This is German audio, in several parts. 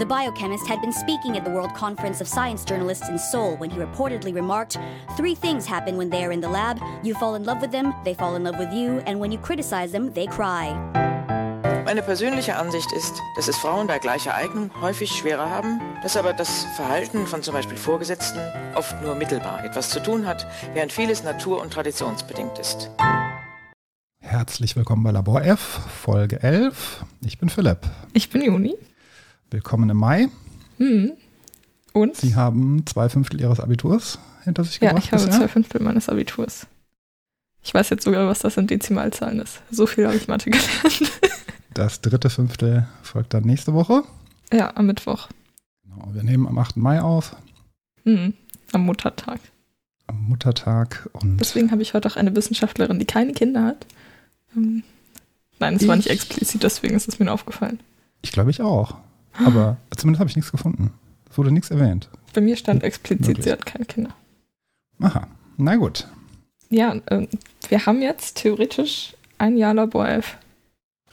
The biochemist had been speaking at the World Conference of Science Journalists in Seoul when he reportedly remarked Three things happen when they are in the lab. You fall in love with them, they fall in love with you, and when you criticize them, they cry. Meine persönliche Ansicht ist, dass es Frauen bei gleicher Eignung häufig schwerer haben, dass aber das Verhalten von zum Beispiel Vorgesetzten oft nur mittelbar etwas zu tun hat, während vieles natur- und traditionsbedingt ist. Herzlich willkommen bei Labor F, Folge 11. Ich bin Philipp. Ich bin Juni. Willkommen im Mai. Hm. Und? Sie haben zwei Fünftel Ihres Abiturs hinter sich ja, gebracht. ich habe zwei Fünftel meines Abiturs. Ich weiß jetzt sogar, was das in Dezimalzahlen ist. So viel habe ich Mathe gelernt. Das dritte Fünftel folgt dann nächste Woche. ja, am Mittwoch. Genau, wir nehmen am 8. Mai auf, Hm. Am Muttertag. am Muttertag. Und Deswegen habe ich heute auch eine Wissenschaftlerin, die keine Kinder hat. Ähm, Nein, es war nicht Ich- explizit, deswegen ist es mir aufgefallen. ich glaube ich auch. Aber zumindest habe ich nichts gefunden. Es wurde nichts erwähnt. Bei mir stand explizit, Möglich. sie hat keine Kinder. Aha, na gut. Ja, ähm, wir haben jetzt theoretisch ein Jahr Labor 11.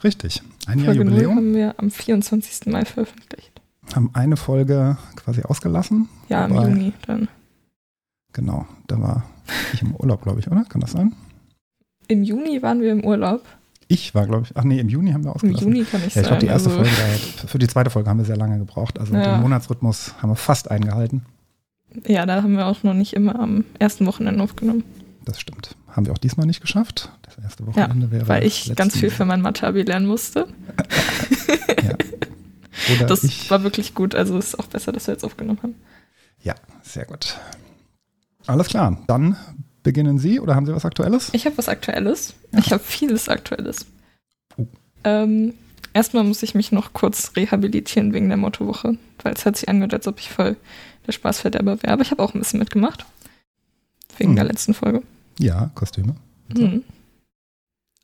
Richtig. Ein Jahr Folge 0 Jubiläum. haben wir am 24. Mai veröffentlicht. Haben eine Folge quasi ausgelassen. Ja, im Juni dann. Genau, da war ich im Urlaub, glaube ich, oder? Kann das sein? Im Juni waren wir im Urlaub. Ich war, glaube ich, ach nee, im Juni haben wir Im ausgelassen. Juni kann ich Ja, ich glaube, die erste also, Folge, für die zweite Folge haben wir sehr lange gebraucht. Also Ja. den Monatsrhythmus haben wir fast eingehalten. Ja, da haben wir auch noch nicht immer am ersten Wochenende aufgenommen, Das stimmt. Haben wir auch diesmal nicht geschafft. Das erste Wochenende wäre. weil ich ganz viel für mein Mathe-Abi lernen musste. Ja. Oder Das ich. war wirklich gut, also ist auch besser, dass wir jetzt aufgenommen haben. Ja, sehr gut. Alles klar. Dann beginnen Sie oder haben Sie was Aktuelles? Ich habe was Aktuelles. Ja. Ich habe vieles Aktuelles. Oh. Ähm, erstmal muss ich mich noch kurz rehabilitieren wegen der Mottowoche, weil es hat sich angehört, als ob ich voll der Spaßverderber wäre. Aber ich habe auch ein bisschen mitgemacht. Wegen Hm. der letzten Folge. Ja, Kostüme. Mhm.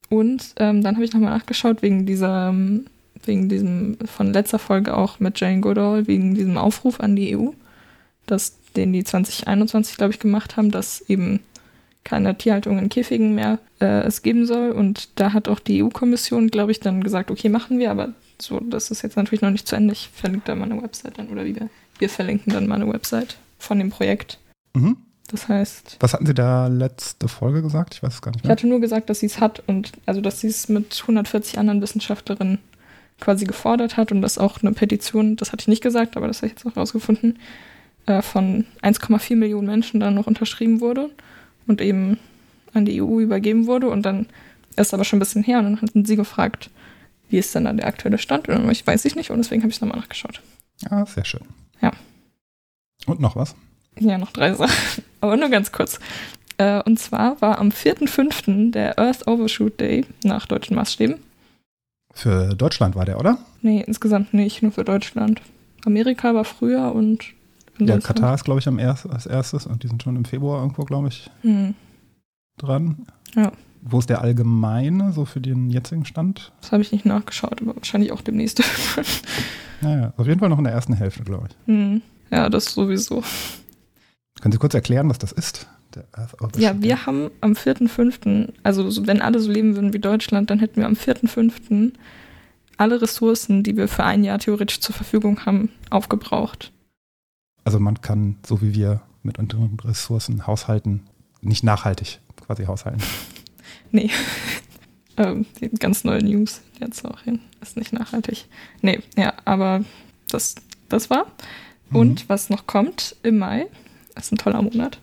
Und ähm, dann habe ich nochmal nachgeschaut wegen dieser, ähm, wegen diesem von letzter Folge auch mit Jane Goodall, wegen diesem Aufruf an die EU, dass den die 2021, glaube ich, gemacht haben, dass eben keine Tierhaltung in Käfigen mehr äh, es geben soll. Und da hat auch die EU-Kommission, glaube ich, dann gesagt, okay, machen wir, aber so, das ist jetzt natürlich noch nicht zu Ende. Ich verlinke da mal eine Website dann, oder wie wir, wir verlinken dann mal eine Website von dem Projekt. Mhm. Das heißt, Was hatten Sie da letzte Folge gesagt? Ich weiß es gar nicht Ich mehr. hatte nur gesagt, dass sie es hat und also dass sie es mit 140 anderen Wissenschaftlerinnen quasi gefordert hat und dass auch eine Petition, das hatte ich nicht gesagt, aber das habe ich jetzt auch rausgefunden, äh, von 1,4 Millionen Menschen dann noch unterschrieben wurde und eben an die EU übergeben wurde und dann ist aber schon ein bisschen her und dann hatten sie gefragt, wie ist denn da der aktuelle Stand und ich weiß ich nicht und deswegen habe ich es nochmal nachgeschaut. Ja, sehr schön. Ja. Und noch was? Ja, noch drei Sachen, aber nur ganz kurz. Äh, und zwar war am 4.5. der Earth Overshoot Day nach deutschen Maßstäben. Für Deutschland war der, oder? Nee, insgesamt nicht, nur für Deutschland. Amerika war früher und Ja, Katar ist, glaube ich, am erst, als erstes und die sind schon im Februar irgendwo, glaube ich, Hm, dran. Ja. Wo ist der allgemeine, so für den jetzigen Stand? das habe ich nicht nachgeschaut, aber wahrscheinlich auch demnächst. Naja, auf jeden Fall noch in der ersten Hälfte, glaube ich. hm, ja, das sowieso. Können Sie kurz erklären, was das ist? Der Earth Overshoot Ja, wir haben am 4.5., also so- wenn alle so leben würden wie Deutschland, dann hätten wir am 4.5. alle Ressourcen, die wir für ein Jahr theoretisch zur Verfügung haben, aufgebraucht. Also man kann, so wie wir mit unseren Ressourcen haushalten, nicht nachhaltig quasi haushalten. Nee. ähm, die ganz neue News jetzt auch hin. Ist nicht nachhaltig. Nee, ja, aber das, das war. Und was noch kommt im Mai, ist ein toller Monat,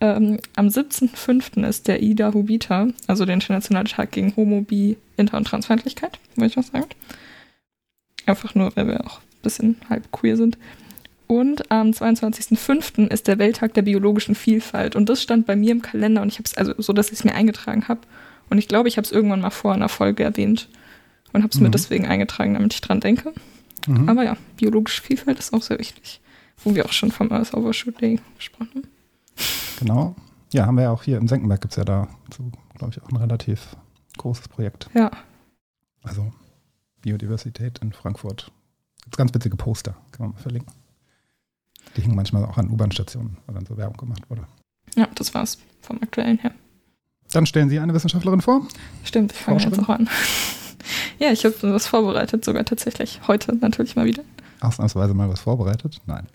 ähm, am 17.05. ist der Ida Hubita, also der internationale Tag gegen Homo, Bi, Inter- und Transfeindlichkeit, wollte ich noch sagen. Einfach nur, weil wir auch ein bisschen halb queer sind. Und am 22.05. ist der Welttag der biologischen Vielfalt. Und das stand bei mir im Kalender und ich habe es, also so, dass ich es mir eingetragen habe. Und ich glaube, ich habe es irgendwann mal vor einer Folge erwähnt und habe es mir Mhm. deswegen eingetragen, damit ich dran denke. Mhm. Aber ja, biologische Vielfalt ist auch sehr wichtig. Wo wir auch schon vom Earth Overshoot Day gesprochen haben. Genau. Ja, haben wir ja auch hier im Senckenberg gibt es ja da, so, glaube ich, auch ein relativ großes Projekt. Ja, Also Biodiversität in Frankfurt. Gibt ganz witzige Poster, kann man mal verlinken. Die hingen manchmal auch an U-Bahn-Stationen, wo dann so Werbung gemacht wurde. Ja, das war's vom aktuellen her. Dann stellen Sie eine Wissenschaftlerin vor. Stimmt, ich fange jetzt auch an. ja, ich habe was vorbereitet, sogar tatsächlich. Heute natürlich mal wieder. Ausnahmsweise mal was vorbereitet? Nein.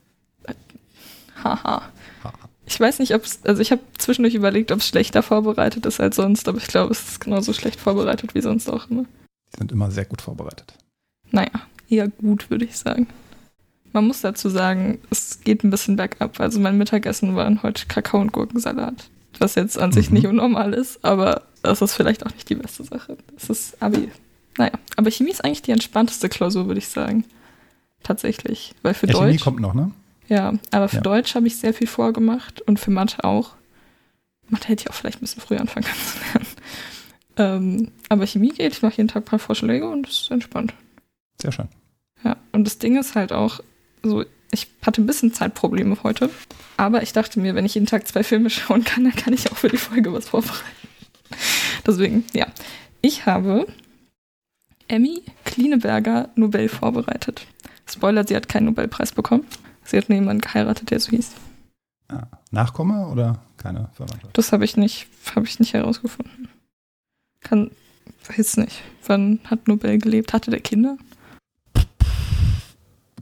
Haha. Ha. Ich weiß nicht, ob es, also ich habe zwischendurch überlegt, ob es schlechter vorbereitet ist als sonst, aber ich glaube, es ist genauso schlecht vorbereitet wie sonst auch immer. Die sind immer sehr gut vorbereitet. Naja, eher gut, würde ich sagen. Man muss dazu sagen, es geht ein bisschen bergab. Also mein Mittagessen waren heute Kakao und Gurkensalat. Was jetzt an sich Mhm. nicht unnormal ist, aber das ist vielleicht auch nicht die beste Sache. Das ist Abi. Naja, aber Chemie ist eigentlich die entspannteste Klausur, würde ich sagen. Tatsächlich. Weil für Ja, Chemie Deutsch. kommt noch, ne? Ja, aber für Ja. Deutsch habe ich sehr viel vorgemacht und für Mathe auch. Mathe hätte ich auch vielleicht ein bisschen früher anfangen können zu lernen. Ähm, aber Chemie geht, ich mache jeden Tag ein paar Vorschläge und es ist entspannt. Sehr schön. Ja, und das Ding ist halt auch, so, ich hatte ein bisschen Zeitprobleme heute, aber ich dachte mir, wenn ich jeden Tag zwei Filme schauen kann, dann kann ich auch für die Folge was vorbereiten. Deswegen, ja. Ich habe Emmy Klineberger Nobel vorbereitet. Spoiler, sie hat keinen Nobelpreis bekommen. Sie hat jemanden geheiratet, der so hieß. Ah, Nachkomme oder keine Verwandtschaft? Das habe ich nicht, habe ich nicht herausgefunden. Kann, weiß nicht. Wann hat Nobel gelebt? Hatte der Kinder?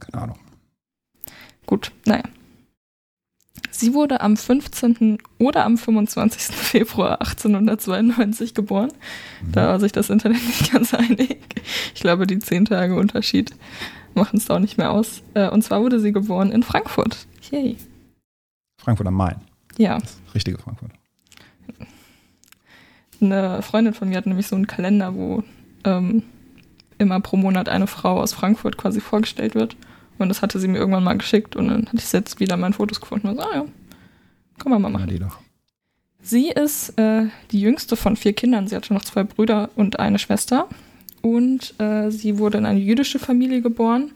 Keine Ahnung. Gut, naja. Sie wurde am 15. oder am 25. Februar 1892 geboren. Da war sich das Internet nicht ganz einig. Ich glaube, die zehn Tage Unterschied machen es da auch nicht mehr aus. Äh, Und zwar wurde sie geboren in Frankfurt. Yay. Frankfurt am Main. Ja, Das richtige Frankfurt. eine Freundin von mir hat nämlich so einen Kalender, wo ähm, immer pro Monat eine Frau aus Frankfurt quasi vorgestellt wird. Und das hatte sie mir irgendwann mal geschickt und dann hatte ich jetzt wieder meine Fotos gefunden und so, ah ja, können wir mal Ja, machen. die doch. Sie ist äh, die jüngste von vier Kindern. Sie hatte noch zwei Brüder und eine Schwester. Und äh, sie wurde in eine jüdische Familie geboren.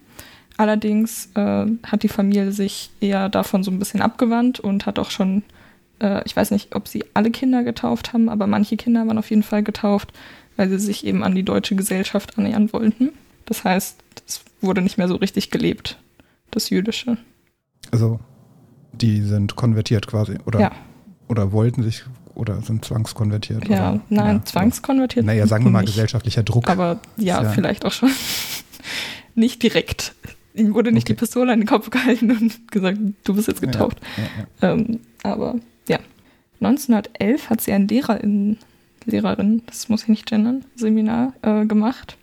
Allerdings äh, hat die Familie sich eher davon so ein bisschen abgewandt und hat auch schon, äh, ich weiß nicht, ob sie alle Kinder getauft haben, aber manche Kinder waren auf jeden Fall getauft, weil sie sich eben an die deutsche Gesellschaft annähern wollten. Das heißt, es wurde nicht mehr so richtig gelebt, das Jüdische. Also, die sind konvertiert quasi. Oder, Ja. oder wollten sich oder sind zwangskonvertiert. Ja, oder, nein, ja, zwangskonvertiert. Naja, sagen wir mal nicht. gesellschaftlicher Druck. Aber ja, Ja. vielleicht auch schon. nicht direkt. Ihm wurde nicht Okay. die Pistole an den Kopf gehalten und gesagt, du bist jetzt getauft. Ja. Ähm, aber ja. 1911 hat sie ein Lehrerin, Lehrerin, das muss ich nicht gendern, Seminar äh, gemacht.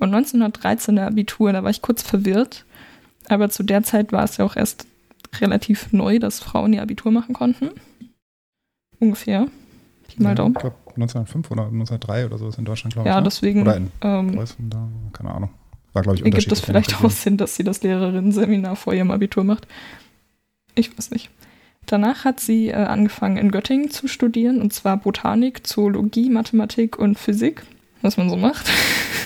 Und 1913 ein Abitur, da war ich kurz verwirrt. Aber zu der Zeit war es ja auch erst relativ neu, dass Frauen ihr Abitur machen konnten. Ungefähr. Pi mal Ja, Daumen. Ich glaube 1905 oder 1903 oder so ist in Deutschland, glaube ich. Ja, ne? deswegen Oder in ähm, Preußen, da, keine Ahnung. War, glaube ich, ergibt es vielleicht auch Sinn, dass sie das Lehrerinnen-Seminar vor ihrem Abitur macht. Ich weiß nicht. Danach hat sie äh, angefangen in Göttingen zu studieren, und zwar Botanik, Zoologie, Mathematik und Physik, was man so macht.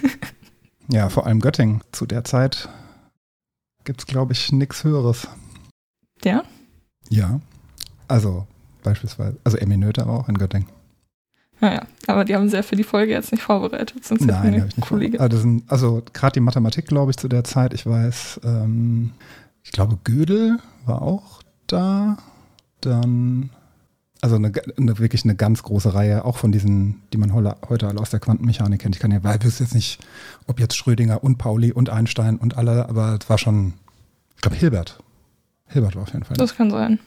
Ja, vor allem Göttingen. Zu der Zeit gibt es, glaube ich, nichts Höheres. Ja, Ja. Also, beispielsweise, also Emmy Noether auch in Göttingen. naja, aber die haben sehr für die Folge jetzt nicht vorbereitet, sonst hätten wir Nein, habe ich nicht. Kollegin. Also, das sind- also gerade die Mathematik, glaube ich, zu der Zeit. Ich weiß, ähm, ich glaube, Gödel war auch da. Dann, also eine, eine, wirklich eine ganz große Reihe, auch von diesen, die man heute, alle aus der Quantenmechanik kennt. Ich kann ja, weil ich wüsste jetzt nicht, ob jetzt Schrödinger und Pauli und Einstein und alle, aber es war schon, ich glaube, Hilbert. Hilbert war auf jeden Fall. Das kann sein.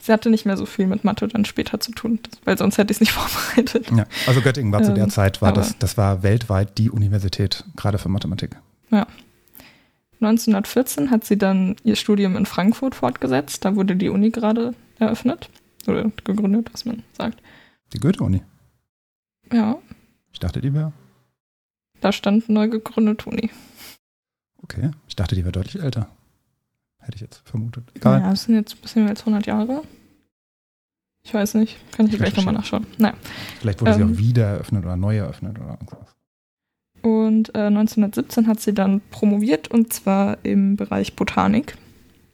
Sie hatte nicht mehr so viel mit Mathe dann später zu tun, weil sonst hätte ich es nicht vorbereitet. ja, also Göttingen war zu der Ähm, Zeit, war das, das war weltweit die Universität, gerade für Mathematik. 1914 hat sie dann ihr Studium in Frankfurt fortgesetzt. Da wurde die Uni gerade eröffnet oder gegründet, was man sagt. Die Goethe-Uni. Ja, Ich dachte, die wäre, da stand neu gegründet Uni. okay. Ich dachte, die wäre deutlich älter. Hätte ich jetzt vermutet. Egal. Ja, das sind jetzt ein bisschen mehr als 100 Jahre. Ich weiß nicht, kann ich Ich gleich nochmal nachschauen. Naja. Vielleicht wurde sie Ähm, auch wieder eröffnet oder neu eröffnet oder irgendwas. Und äh, 1917 hat sie dann promoviert und zwar im Bereich Botanik.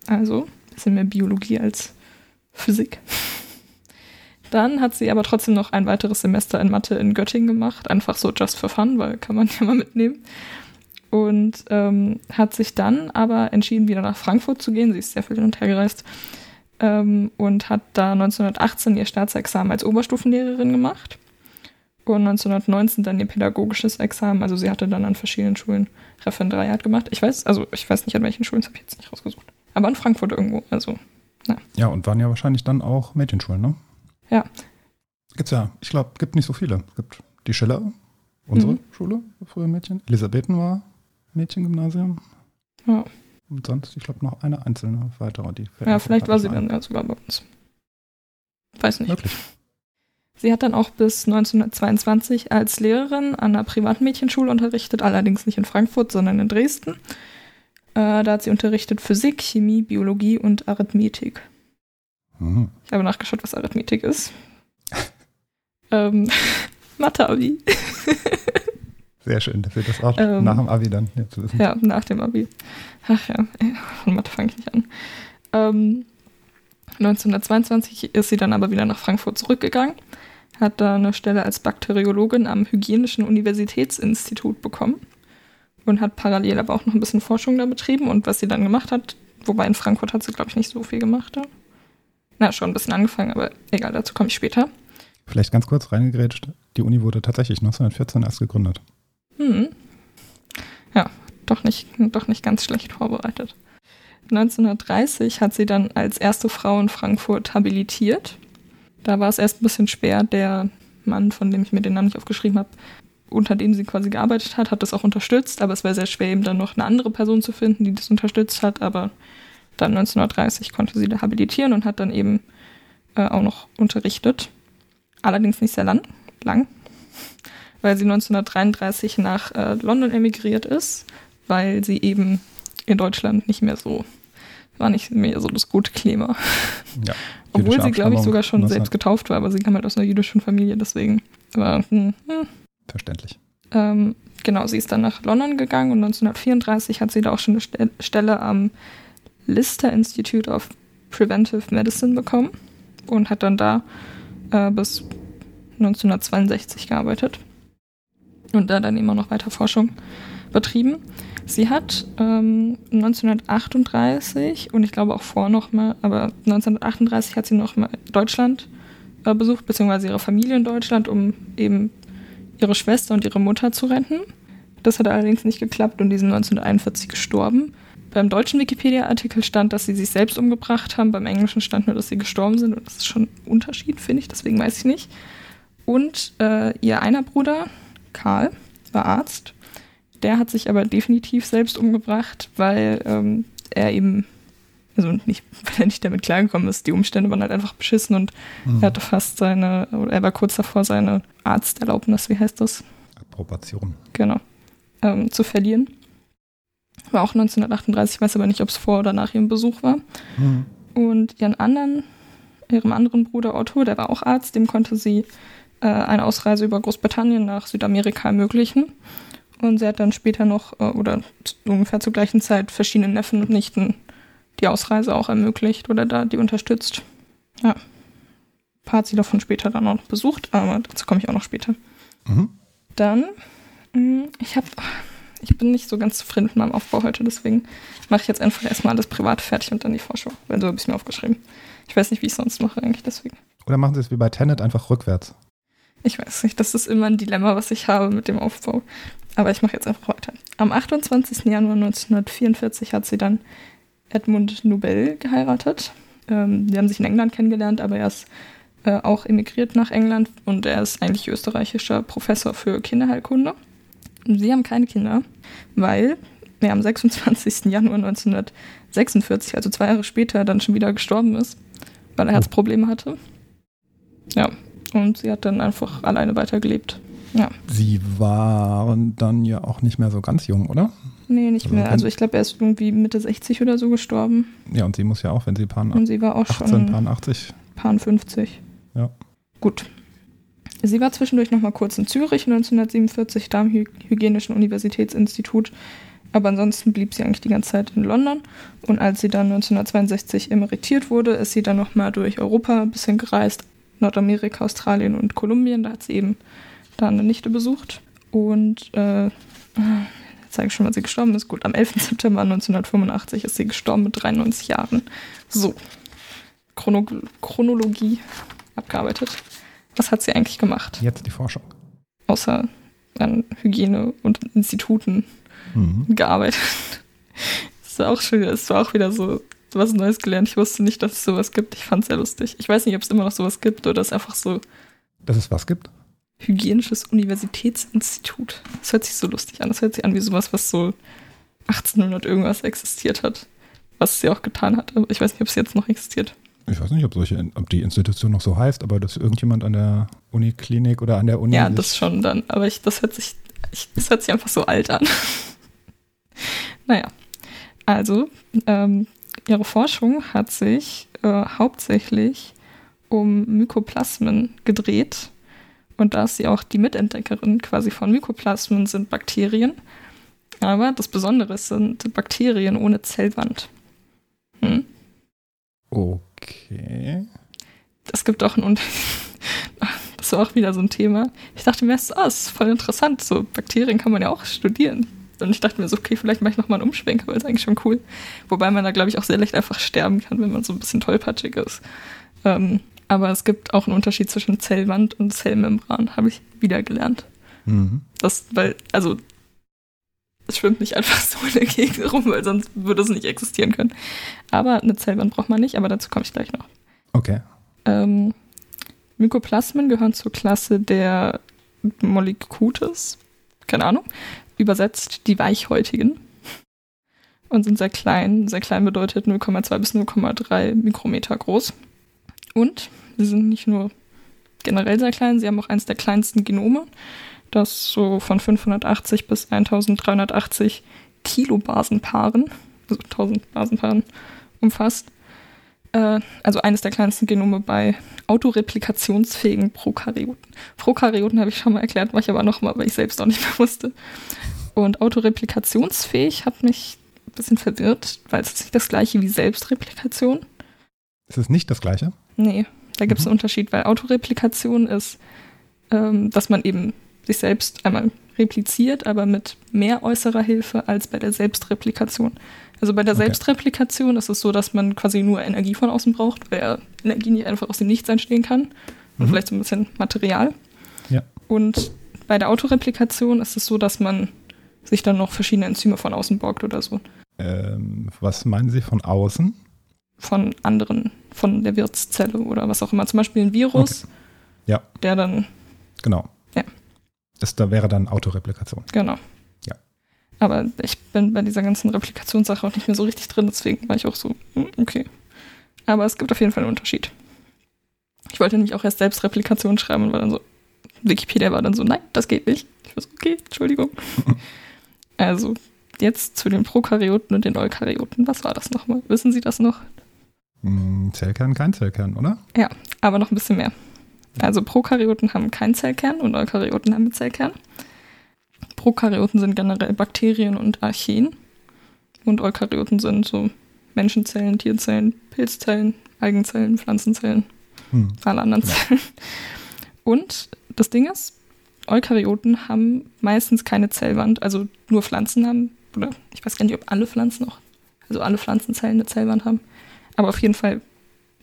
Also ein bisschen mehr Biologie als Physik. Dann hat sie aber trotzdem noch ein weiteres Semester in Mathe in Göttingen gemacht, einfach so just for fun, weil kann man ja mal mitnehmen. Und ähm, hat sich dann aber entschieden, wieder nach Frankfurt zu gehen. Sie ist sehr viel hin und her gereist ähm, und hat da 1918 ihr Staatsexamen als Oberstufenlehrerin gemacht und 1919 dann ihr pädagogisches Examen. Also sie hatte dann an verschiedenen Schulen Referendariat gemacht. Ich weiß, also ich weiß nicht an welchen Schulen, das habe ich jetzt nicht rausgesucht. Aber in Frankfurt irgendwo, also ja. Ja, und waren ja wahrscheinlich dann auch Mädchenschulen, ne? Ja. Gibt's ja, ich glaube, gibt nicht so viele. Es gibt die Schiller, unsere Mhm. Schule, früher Mädchen. Elisabethen war Mädchengymnasium. Ja. Und sonst, ich glaube, noch eine einzelne weitere. Die Ja, vielleicht war sie ein. dann ja sogar bei uns. Weiß nicht. Möglich. Sie hat dann auch bis 1922 als Lehrerin an einer Privatmädchenschule unterrichtet, allerdings nicht in Frankfurt, sondern in Dresden. Äh, da hat sie unterrichtet Physik, Chemie, Biologie und Arithmetik. Mhm. Ich habe nachgeschaut, was Arithmetik ist. ähm, Mathe-Abi. Sehr schön, wir das auch Ähm, nach dem Abi dann jetzt wissen. Ja, nach dem Abi. Ach ja, von Mathe fange ich nicht an. Ähm, 1922 ist sie dann aber wieder nach Frankfurt zurückgegangen, hat da eine Stelle als Bakteriologin am Hygienischen Universitätsinstitut bekommen und hat parallel aber auch noch ein bisschen Forschung da betrieben und was sie dann gemacht hat, wobei in Frankfurt hat sie, glaube ich, nicht so viel gemacht. Da. Na, schon ein bisschen angefangen, aber egal, dazu komme ich später. Vielleicht ganz kurz reingegrätscht. Die Uni wurde tatsächlich 1914 erst gegründet. Hm. Ja, doch nicht, doch nicht ganz schlecht vorbereitet. 1930 hat sie dann als erste Frau in Frankfurt habilitiert. Da war es erst ein bisschen schwer. Der Mann, von dem ich mir den Namen nicht aufgeschrieben habe, unter dem sie quasi gearbeitet hat, hat das auch unterstützt. Aber es war sehr schwer, eben dann noch eine andere Person zu finden, die das unterstützt hat. Aber dann 1930 konnte sie da habilitieren und hat dann eben äh, auch noch unterrichtet. Allerdings nicht sehr lang, lang weil sie 1933 nach äh, London emigriert ist, weil sie eben in Deutschland nicht mehr so, war nicht mehr so das gute Klima. Ja. Obwohl sie, glaube ich, sogar schon 19 selbst getauft war, aber sie kam halt aus einer jüdischen Familie, deswegen. Aber, hm, hm. Verständlich. Ähm, genau, sie ist dann nach London gegangen und 1934 hat sie da auch schon eine Ste Stelle am Lister Institute of Preventive Medicine bekommen und hat dann da äh, bis 1962 gearbeitet und da dann immer noch weiter Forschung betrieben. Sie hat ähm, 1938 und ich glaube auch vor noch mal, aber 1938 hat sie noch mal Deutschland äh, besucht, beziehungsweise ihre Familie in Deutschland, um eben ihre Schwester und ihre Mutter zu retten. Das hat allerdings nicht geklappt und die sind 1941 gestorben. Beim deutschen Wikipedia-Artikel stand, dass sie sich selbst umgebracht haben, beim englischen stand nur, dass sie gestorben sind und das ist schon ein Unterschied, finde ich, deswegen weiß ich nicht. Und äh, ihr einer Bruder, Karl, war Arzt. Der hat sich aber definitiv selbst umgebracht, weil ähm, er eben, also nicht, weil er nicht damit klargekommen ist, die Umstände waren halt einfach beschissen und Mhm. er hatte fast seine, oder er war kurz davor, seine Arzterlaubnis, wie heißt das? Approbation. Genau, ähm, zu verlieren. War auch 1938, ich weiß aber nicht, ob es vor oder nach ihrem Besuch war. Mhm. Und ihren anderen, ihrem anderen Bruder Otto, der war auch Arzt, dem konnte sie äh, eine Ausreise über Großbritannien nach Südamerika ermöglichen. Und sie hat dann später noch, äh, oder ungefähr zur gleichen Zeit, verschiedenen Neffen und Nichten die Ausreise auch ermöglicht oder da die unterstützt. Ja. Ein paar hat sie davon später dann auch noch besucht, aber dazu komme ich auch noch später. Mhm. Dann, mh, ich habe, ich bin nicht so ganz zufrieden mit meinem Aufbau heute, deswegen mache ich jetzt einfach erstmal alles privat fertig und dann die Vorschau, weil so habe ich es mir aufgeschrieben. Ich weiß nicht, wie ich es sonst mache eigentlich, deswegen. Oder machen Sie es wie bei Tenet einfach rückwärts. Ich weiß nicht, das ist immer ein Dilemma, was ich habe mit dem Aufbau. Aber ich mache jetzt einfach weiter. Am 28. Januar 1944 hat sie dann Edmund Nobel geheiratet. Ähm, die haben sich in England kennengelernt, aber er ist äh, auch emigriert nach England und er ist eigentlich österreichischer Professor für Kinderheilkunde. Sie haben keine Kinder, weil er am 26. Januar 1946, also zwei Jahre später, dann schon wieder gestorben ist, weil er Herzprobleme hatte. Ja, und sie hat dann einfach alleine weitergelebt. Ja. Sie waren dann ja auch nicht mehr so ganz jung, oder? Nee, nicht Also mehr. Also ich glaube, er ist irgendwie Mitte 60 oder so gestorben. Ja, und sie muss ja auch, wenn sie Pan Und sie war auch 18, schon Pan 80. Pan 50. Ja. Gut. Sie war zwischendurch noch mal kurz in Zürich 1947, da am Hy Hygienischen Universitätsinstitut. Aber ansonsten blieb sie eigentlich die ganze Zeit in London. Und als sie dann 1962 emeritiert wurde, ist sie dann noch mal durch Europa ein bisschen gereist. Nordamerika, Australien und Kolumbien. Da hat sie eben da eine Nichte besucht. Und äh, jetzt sage ich schon, wann sie gestorben ist. Gut, am 11. September 1985 ist sie gestorben mit 93 Jahren. So, Chrono Chronologie abgearbeitet. Was hat sie eigentlich gemacht? Jetzt die Forschung. Außer an Hygiene und Instituten Mhm. gearbeitet. Das war auch schon, es war auch wieder so was Neues gelernt. Ich wusste nicht, dass es sowas gibt. Ich fand es sehr lustig. Ich weiß nicht, ob es immer noch sowas gibt oder es einfach so Dass es was gibt? Hygienisches Universitätsinstitut. Das hört sich so lustig an. Das hört sich an wie sowas, was so 1800 irgendwas existiert hat. Was sie auch getan hat. Aber ich weiß nicht, ob es jetzt noch existiert. Ich weiß nicht, ob, solche, ob die Institution noch so heißt, aber dass irgendjemand an der Uniklinik oder an der Uni. Ja, sich- das schon dann. Aber ich, das hört sich, ich, das hört sich einfach so alt an. naja. Also, ähm, ihre Forschung hat sich äh, hauptsächlich um Mykoplasmen gedreht. Und da ist sie auch die Mitentdeckerin quasi von Mykoplasmen, sind Bakterien. Aber das Besondere sind Bakterien ohne Zellwand. Hm? Okay. es gibt auch einen Unterschied. Das war auch wieder so ein Thema. Ich dachte mir erst, ah, das ist voll interessant. So Bakterien kann man ja auch studieren. Und ich dachte mir so, okay, vielleicht mache ich nochmal einen Umschwenk, weil es eigentlich schon cool. Wobei man da, glaube ich, auch sehr leicht einfach sterben kann, wenn man so ein bisschen tollpatschig ist. Ähm, aber es gibt auch einen Unterschied zwischen Zellwand und Zellmembran, habe ich wieder gelernt. Mhm. Das, weil, also, es schwimmt nicht einfach so in der Gegend rum, weil sonst würde es nicht existieren können. Aber eine Zellwand braucht man nicht, aber dazu komme ich gleich noch. Okay. Ähm, Mykoplasmen gehören zur Klasse der Mollicutes, keine Ahnung, übersetzt die Weichhäutigen und sind sehr klein. Sehr klein bedeutet 0,2 bis 0,3 Mikrometer groß. Und sie sind nicht nur generell sehr klein, sie haben auch eines der kleinsten Genome, das so von 580 bis 1380 Kilobasenpaaren, also 1000 Basenpaaren umfasst äh, also eines der kleinsten Genome bei autoreplikationsfähigen Prokaryoten. Prokaryoten habe ich schon mal erklärt, mache ich aber nochmal, weil ich selbst auch nicht mehr wusste. Und autoreplikationsfähig hat mich ein bisschen verwirrt, weil es ist nicht das gleiche wie Selbstreplikation. Ist es nicht das Gleiche? Nee, da gibt es einen Unterschied, weil Autoreplikation ist, ähm, dass man eben sich selbst einmal repliziert, aber mit mehr äußerer Hilfe als bei der Selbstreplikation. Also bei der Okay. Selbstreplikation ist es so, dass man quasi nur Energie von außen braucht, weil Energie nicht einfach aus dem Nichts entstehen kann. Und Mhm. vielleicht so ein bisschen Material. Ja. Und bei der Autoreplikation ist es so, dass man sich dann noch verschiedene Enzyme von außen borgt oder so. Ähm, was meinen Sie von außen? Von anderen, von der Wirtszelle oder was auch immer. Zum Beispiel ein Virus, Ja. der dann Genau. Ja. Das da wäre dann Autoreplikation. Genau. Ja. Aber ich bin bei dieser ganzen Replikationssache auch nicht mehr so richtig drin, deswegen war ich auch so, hm, okay. Aber es gibt auf jeden Fall einen Unterschied. Ich wollte nämlich auch erst selbst Replikation schreiben und war dann so, Wikipedia war dann so, nein, das geht nicht. Ich war so, okay, Entschuldigung. also, jetzt zu den Prokaryoten und den Eukaryoten. Was war das nochmal? Wissen Sie das noch? Hm, Zellkern, kein Zellkern, oder? aber noch ein bisschen mehr. Also Prokaryoten haben keinen Zellkern und Eukaryoten haben einen Zellkern. Prokaryoten sind generell Bakterien und Archeen. Und Eukaryoten sind so Menschenzellen, Tierzellen, Pilzzellen, Algenzellen, Pflanzenzellen, Hm. alle anderen Ja. Zellen. Und das Ding ist, Eukaryoten haben meistens keine Zellwand, also nur Pflanzen haben, oder ich weiß gar nicht, ob alle Pflanzen auch, also alle Pflanzenzellen eine Zellwand haben. Aber auf jeden Fall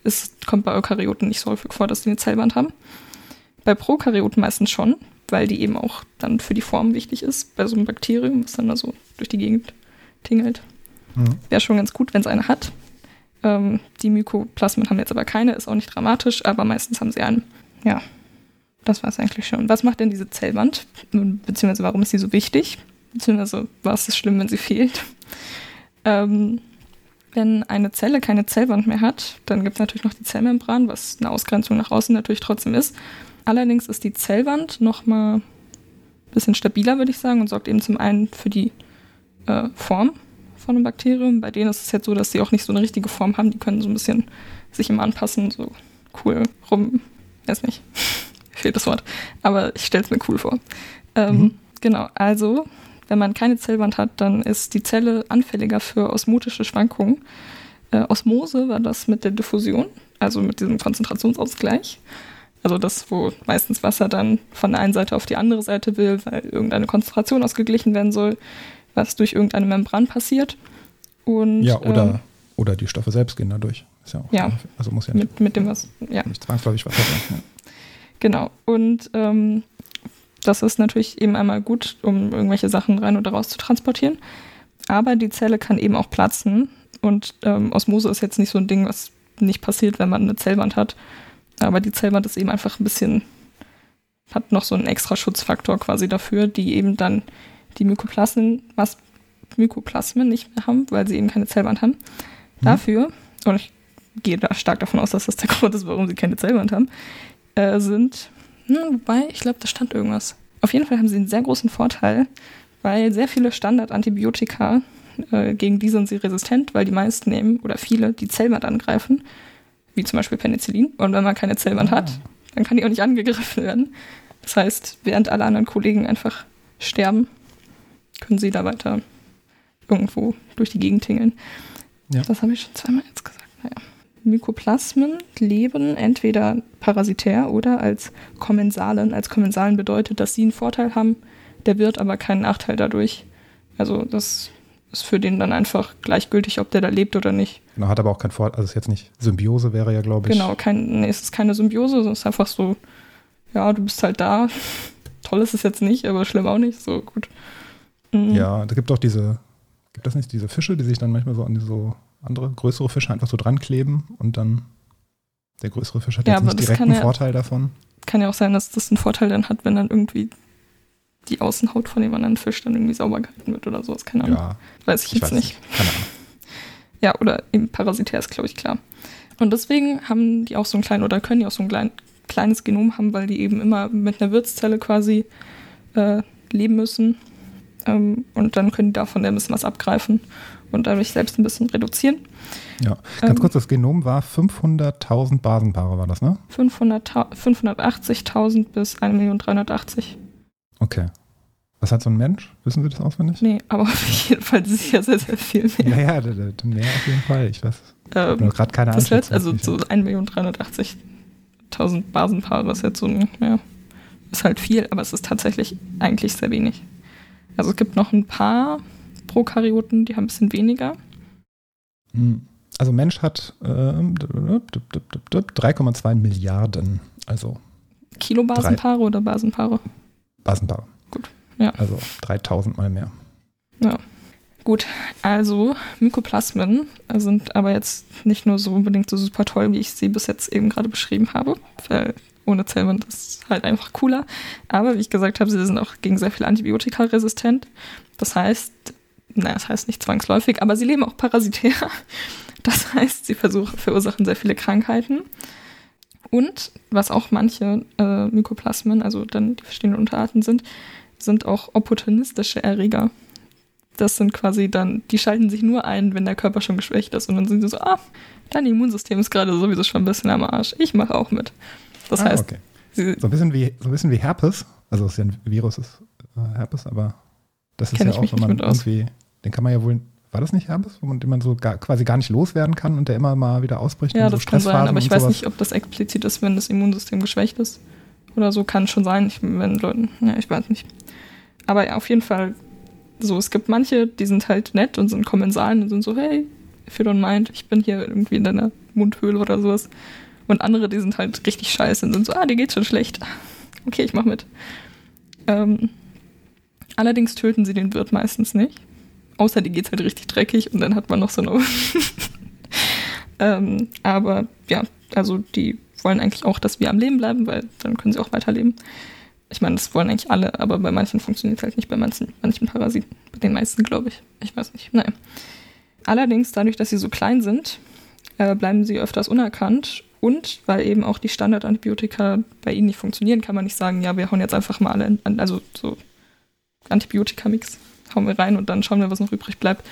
es kommt bei Eukaryoten nicht so häufig vor, dass die eine Zellwand haben. Bei Prokaryoten meistens schon, weil die eben auch dann für die Form wichtig ist. Bei so einem Bakterium, was dann da so durch die Gegend tingelt. Mhm. Wäre schon ganz gut, wenn es eine hat. Ähm, die Mykoplasmen haben jetzt aber keine, ist auch nicht dramatisch, aber meistens haben sie einen. Ja, das war es eigentlich schon. Was macht denn diese Zellwand? Beziehungsweise warum ist sie so wichtig? Beziehungsweise was ist schlimm, wenn sie fehlt? Ähm, wenn eine Zelle keine Zellwand mehr hat, dann gibt es natürlich noch die Zellmembran, was eine Ausgrenzung nach außen natürlich trotzdem ist. Allerdings ist die Zellwand nochmal ein bisschen stabiler, würde ich sagen, und sorgt eben zum einen für die äh, Form von einem Bakterium. Bei denen ist es jetzt so, dass sie auch nicht so eine richtige Form haben. Die können so ein bisschen sich immer anpassen, so cool rum, weiß nicht, fehlt das Wort, aber ich stelle es mir cool vor. Ähm, Mhm. Genau, also wenn man keine Zellwand hat, dann ist die Zelle anfälliger für osmotische Schwankungen. Äh, Osmose war das mit der Diffusion, also mit diesem Konzentrationsausgleich. Also das, wo meistens Wasser dann von der einen Seite auf die andere Seite will, weil irgendeine Konzentration ausgeglichen werden soll, was durch irgendeine Membran passiert. Und, Ja, oder, ähm, oder die Stoffe selbst gehen dadurch. Ist ja auch, Ja. also muss ja nicht, mit, mit dem was, ja. nicht zwangsläufig Wasser sein. Genau. Und ähm, das ist natürlich eben einmal gut, um irgendwelche Sachen rein oder raus zu transportieren. Aber die Zelle kann eben auch platzen. Und ähm, Osmose ist jetzt nicht so ein Ding, was nicht passiert, wenn man eine Zellwand hat. Aber die Zellwand ist eben einfach ein bisschen, hat noch so einen extra Schutzfaktor quasi dafür, die eben dann die Mykoplasmen, was Mykoplasmen nicht mehr haben, weil sie eben keine Zellwand haben. Dafür, und ich gehe da stark davon aus, dass das der Grund ist, warum sie keine Zellwand haben, äh, sind, hm, wobei, ich glaube, da stand irgendwas. Auf jeden Fall haben sie einen sehr großen Vorteil, weil sehr viele Standardantibiotika, äh, gegen die sind sie resistent, weil die meisten nehmen, oder viele, die Zellwand angreifen, wie zum Beispiel Penicillin. Und wenn man keine Zellwand hat, dann kann die auch nicht angegriffen werden. Das heißt, während alle anderen Kollegen einfach sterben, können sie da weiter irgendwo durch die Gegend tingeln. Ja. Das habe ich schon zweimal jetzt gesagt. Naja. Mykoplasmen leben entweder parasitär oder als Kommensalen. Als Kommensalen bedeutet, dass sie einen Vorteil haben, der wird aber keinen Nachteil dadurch. Also das ist für den dann einfach gleichgültig, ob der da lebt oder nicht. Genau, hat aber auch kein Vorteil, also es ist jetzt nicht Symbiose wäre ja, glaube ich. Genau, kein, nee, es ist keine Symbiose, es ist einfach so, ja, du bist halt da. Toll ist es jetzt nicht, aber schlimm auch nicht. So gut. Mhm. Ja, da gibt auch diese, gibt das nicht diese Fische, die sich dann manchmal so an die so andere größere Fische einfach so dran kleben und dann der größere Fisch hat Ja, jetzt nicht direkt einen ja- Vorteil davon. Kann ja auch sein, dass das einen Vorteil dann hat, wenn dann irgendwie die Außenhaut von dem anderen Fisch dann irgendwie sauber gehalten wird oder sowas. Keine Ahnung. Ja, Weiß ich ich jetzt weiß nicht. nicht. Keine Ahnung. Ja, oder eben parasitär ist, glaube ich, klar. Und deswegen haben die auch so ein klein oder können die auch so ein klein, kleines Genom haben, weil die eben immer mit einer Wirtszelle quasi äh, leben müssen. Ähm, und dann können die davon ein bisschen was abgreifen und dadurch selbst ein bisschen reduzieren. Ja, ganz Ähm, kurz, das Genom war 500.000 Basenpaare, war das, ne? 500 580.000 bis 1.380.000. Okay. Was hat so ein Mensch? Wissen Sie das auswendig? Nee, aber auf jeden Fall sicher sehr, sehr viel mehr. Ja, ja, mehr auf jeden Fall. Ich weiß. Ähm, Nur gerade keine Das letzte, Einschätzung. also so 1.380.000 Basenpaare ist jetzt so ein, ja, ist halt viel, aber es ist tatsächlich eigentlich sehr wenig. Also es gibt noch ein paar Prokaryoten, die haben ein bisschen weniger. Hm. Also Mensch hat ähm, 3,2 Milliarden, also Kilo Basenpaare oder Basenpaare? Basenpaare. Gut, ja. Also 3000 mal mehr. Gut, also Mykoplasmen sind aber jetzt nicht nur so unbedingt so super toll, wie ich sie bis jetzt eben gerade beschrieben habe, weil ohne Zellwand ist halt einfach cooler. Aber wie ich gesagt habe, sie sind auch gegen sehr viel Antibiotika resistent. Das heißt, naja, das heißt nicht zwangsläufig, aber sie leben auch parasitär. Das heißt, sie versuchen, verursachen sehr viele Krankheiten. Und was auch manche äh, Mykoplasmen, also dann die verschiedenen Unterarten sind, sind auch opportunistische Erreger. Das sind quasi dann, die schalten sich nur ein, wenn der Körper schon geschwächt ist. Und dann sind sie so, ah, dein Immunsystem ist gerade sowieso schon ein bisschen am Arsch. Ich mache auch mit. Das Ah, heißt, okay. sie, So ein bisschen wie, so ein bisschen wie Herpes. Also es ist ja ein Virus, ist äh, Herpes, aber das ist ja auch, wenn man mit aus. irgendwie, den kann man ja wohl, war das nicht Herpes, wo man, den man so gar, quasi gar nicht loswerden kann und der immer mal wieder ausbricht? ja, in so das kann sein, aber ich weiß nicht, ob das explizit ist, wenn das Immunsystem geschwächt ist. Oder so kann schon sein, ich, wenn Leuten, ja, ich weiß nicht. Aber ja, auf jeden Fall so, es gibt manche, die sind halt nett und sind Kommensalen und sind so, hey, if you don't mind, ich bin hier irgendwie in deiner Mundhöhle oder sowas. Und andere, die sind halt richtig scheiße und sind so, ah, dir geht's schon schlecht. Okay, ich mach mit. Ähm, allerdings töten sie den Wirt meistens nicht. Außer die geht's halt richtig dreckig und dann hat man noch so eine. ähm, aber ja, also die wollen eigentlich auch, dass wir am Leben bleiben, weil dann können sie auch weiterleben. Ich meine, das wollen eigentlich alle, aber bei manchen funktioniert es halt nicht, bei manchen, manchen Parasiten. Bei den meisten, glaube ich. Ich weiß nicht. Naja. Allerdings, dadurch, dass sie so klein sind, äh, bleiben sie öfters unerkannt. Und weil eben auch die Standardantibiotika bei ihnen nicht funktionieren, kann man nicht sagen, ja, wir hauen jetzt einfach mal alle, an- also so Antibiotika-Mix hauen wir rein und dann schauen wir, was noch übrig bleibt.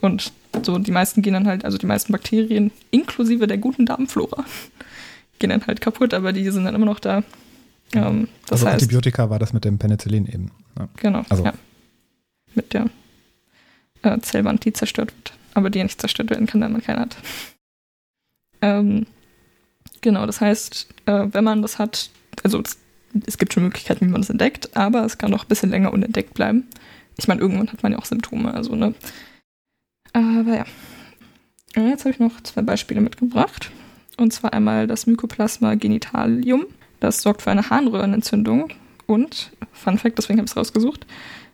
Und so die meisten gehen dann halt, also die meisten Bakterien, inklusive der guten Darmflora, gehen dann halt kaputt, aber die sind dann immer noch da. Ähm, das also heißt, Antibiotika war das mit dem Penicillin eben. Ja. Genau, Also- ja. Mit der äh, Zellwand, die zerstört wird. Aber die ja nicht zerstört werden kann, wenn man keine hat. Ähm, Genau, das heißt, äh, wenn man das hat, also es, es gibt schon Möglichkeiten, wie man das entdeckt, aber es kann noch ein bisschen länger unentdeckt bleiben. Ich meine, irgendwann hat man ja auch Symptome, also ne. Aber ja. Jetzt habe ich noch zwei Beispiele mitgebracht. Und zwar einmal das Mycoplasma genitalium. Das sorgt für eine Harnröhrenentzündung. Und, Fun Fact, deswegen habe ich es rausgesucht,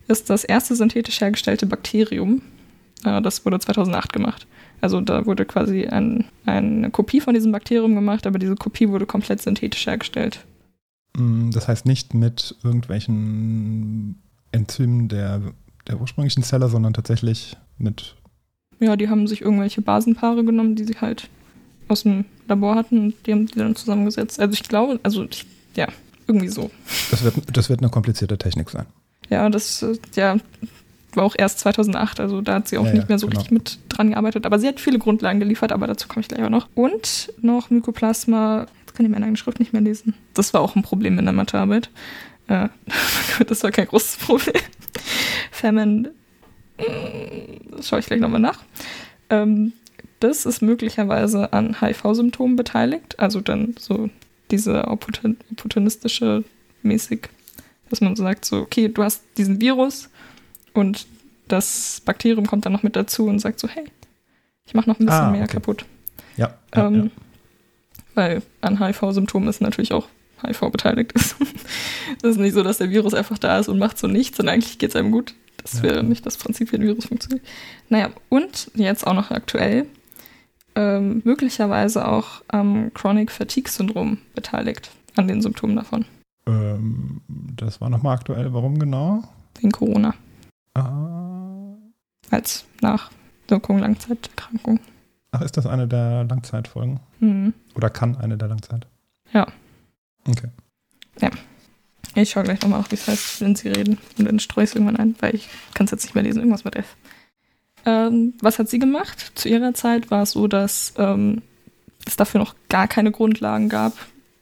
ist das erste synthetisch hergestellte Bakterium. Äh, Das wurde 2008 gemacht. Also da wurde quasi ein, eine Kopie von diesem Bakterium gemacht, aber diese Kopie wurde komplett synthetisch hergestellt. Mm, Das heißt nicht mit irgendwelchen Enzymen der, der ursprünglichen Zelle, sondern tatsächlich mit. Ja, die haben sich irgendwelche Basenpaare genommen, die sie halt aus dem Labor hatten und die haben die dann zusammengesetzt. Also ich glaube, also ich, ja, irgendwie so. Das wird, das wird eine komplizierte Technik sein. Ja, das ja, war auch erst 2008, also da hat sie auch Ja, nicht mehr so genau. richtig mit dran gearbeitet. Aber sie hat viele Grundlagen geliefert, aber dazu komme ich gleich auch noch. Und noch Mycoplasma, jetzt kann ich meine eigene Schrift nicht mehr lesen. Das war auch ein Problem in der Mathearbeit. Äh, das war kein großes Problem. Ferment, das schaue ich gleich nochmal nach. Ähm, das ist möglicherweise an HIV-Symptomen beteiligt, also dann so diese opportun opportunistische mäßig, dass man so sagt, so, okay, du hast diesen Virus und das Bakterium kommt dann noch mit dazu und sagt so, hey, ich mache noch ein bisschen Ah, mehr okay. kaputt. Ja. ja, ähm, ja. Weil an HIV-Symptomen ist natürlich auch HIV beteiligt ist. Das ist nicht so, dass der Virus einfach da ist und macht so nichts und eigentlich geht es einem gut. Das Ja. wäre nicht das Prinzip, wie ein Virus funktioniert. Naja, und jetzt auch noch aktuell, ähm, möglicherweise auch am Chronic Fatigue Syndrom beteiligt, an den Symptomen davon, Ähm, das war nochmal aktuell. Warum genau? wegen Corona, Ah, als Nachwirkung Langzeiterkrankung. Ach, ist das eine der Langzeitfolgen? Mhm. Oder kann eine der Langzeit? Ja. Okay. Ich schaue gleich nochmal nach, wie es heißt, wenn sie reden. Und dann streue ich es irgendwann ein, weil ich kann es jetzt nicht mehr lesen. Irgendwas mit F. Ähm, was hat sie gemacht? Zu ihrer Zeit war es so, dass ähm, es dafür noch gar keine Grundlagen gab.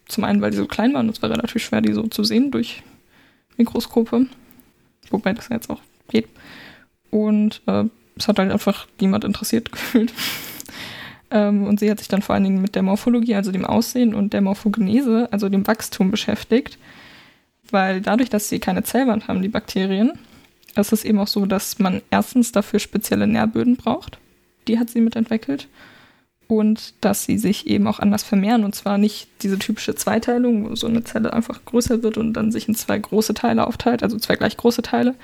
Zum einen, weil die so klein waren und es war relativ schwer, die so zu sehen durch Mikroskope. Wobei das ja jetzt auch geht. Und äh, es hat halt einfach niemand interessiert gefühlt. Ähm, und sie hat sich dann vor allen Dingen mit der Morphologie, also dem Aussehen und der Morphogenese, also dem Wachstum beschäftigt weil dadurch, dass sie keine Zellwand haben, die Bakterien, ist es eben auch so, dass man erstens dafür spezielle Nährböden braucht. Die hat sie mitentwickelt. Und dass sie sich eben auch anders vermehren. Und zwar nicht diese typische Zweiteilung, wo so eine Zelle einfach größer wird und dann sich in zwei große Teile aufteilt, also zwei gleich große Teile,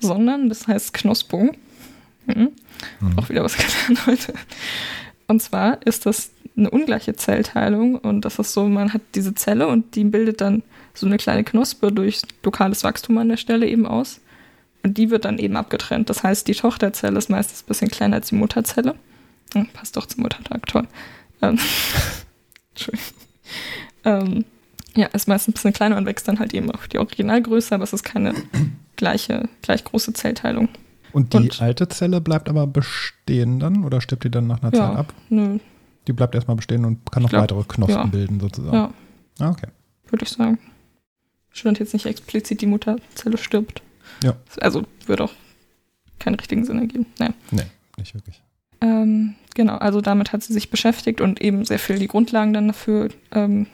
sondern das heißt Knospung. Mhm. Mhm. Auch wieder was gelernt heute. Und zwar ist das eine ungleiche Zellteilung und das ist so, man hat diese Zelle und die bildet dann so eine kleine Knospe durch lokales Wachstum an der Stelle eben aus. Und die wird dann eben abgetrennt. Das heißt, die Tochterzelle ist meistens ein bisschen kleiner als die Mutterzelle. Hm, passt doch zum Muttertag, toll. Ähm, Entschuldigung. Ähm, ja, ist meistens ein bisschen kleiner und wächst dann halt eben auf die Originalgröße, aber es ist keine gleiche, gleich große Zellteilung. Und die Und- alte Zelle bleibt aber bestehen dann oder stirbt die dann nach einer Ja. Zeit ab? Nö, Die bleibt erstmal bestehen und kann noch glaub, weitere Knospen ja. bilden sozusagen. ja, Ah, okay. würde ich sagen. Stand jetzt nicht explizit, die Mutterzelle stirbt. Ja. Also würde auch keinen richtigen Sinn ergeben. Naja. Nee, nicht wirklich. Ähm, genau, also damit hat sie sich beschäftigt und eben sehr viel die Grundlagen dann dafür ähm,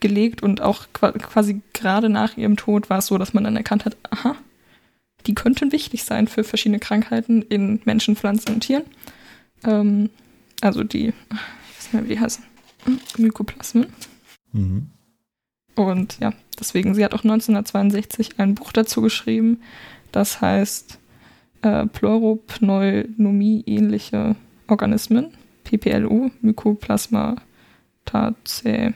gelegt und auch qua- quasi gerade nach ihrem Tod war es so, dass man dann erkannt hat, aha, die könnten wichtig sein für verschiedene Krankheiten in Menschen, Pflanzen und Tieren. Ähm, also die, ich weiß nicht mehr, wie die heißen, Mykoplasmen. Mhm. Und ja, deswegen, sie hat auch 1962 ein Buch dazu geschrieben, das heißt äh, Pleuropneumonie-ähnliche Organismen, PPLU, Mycoplasmataceae.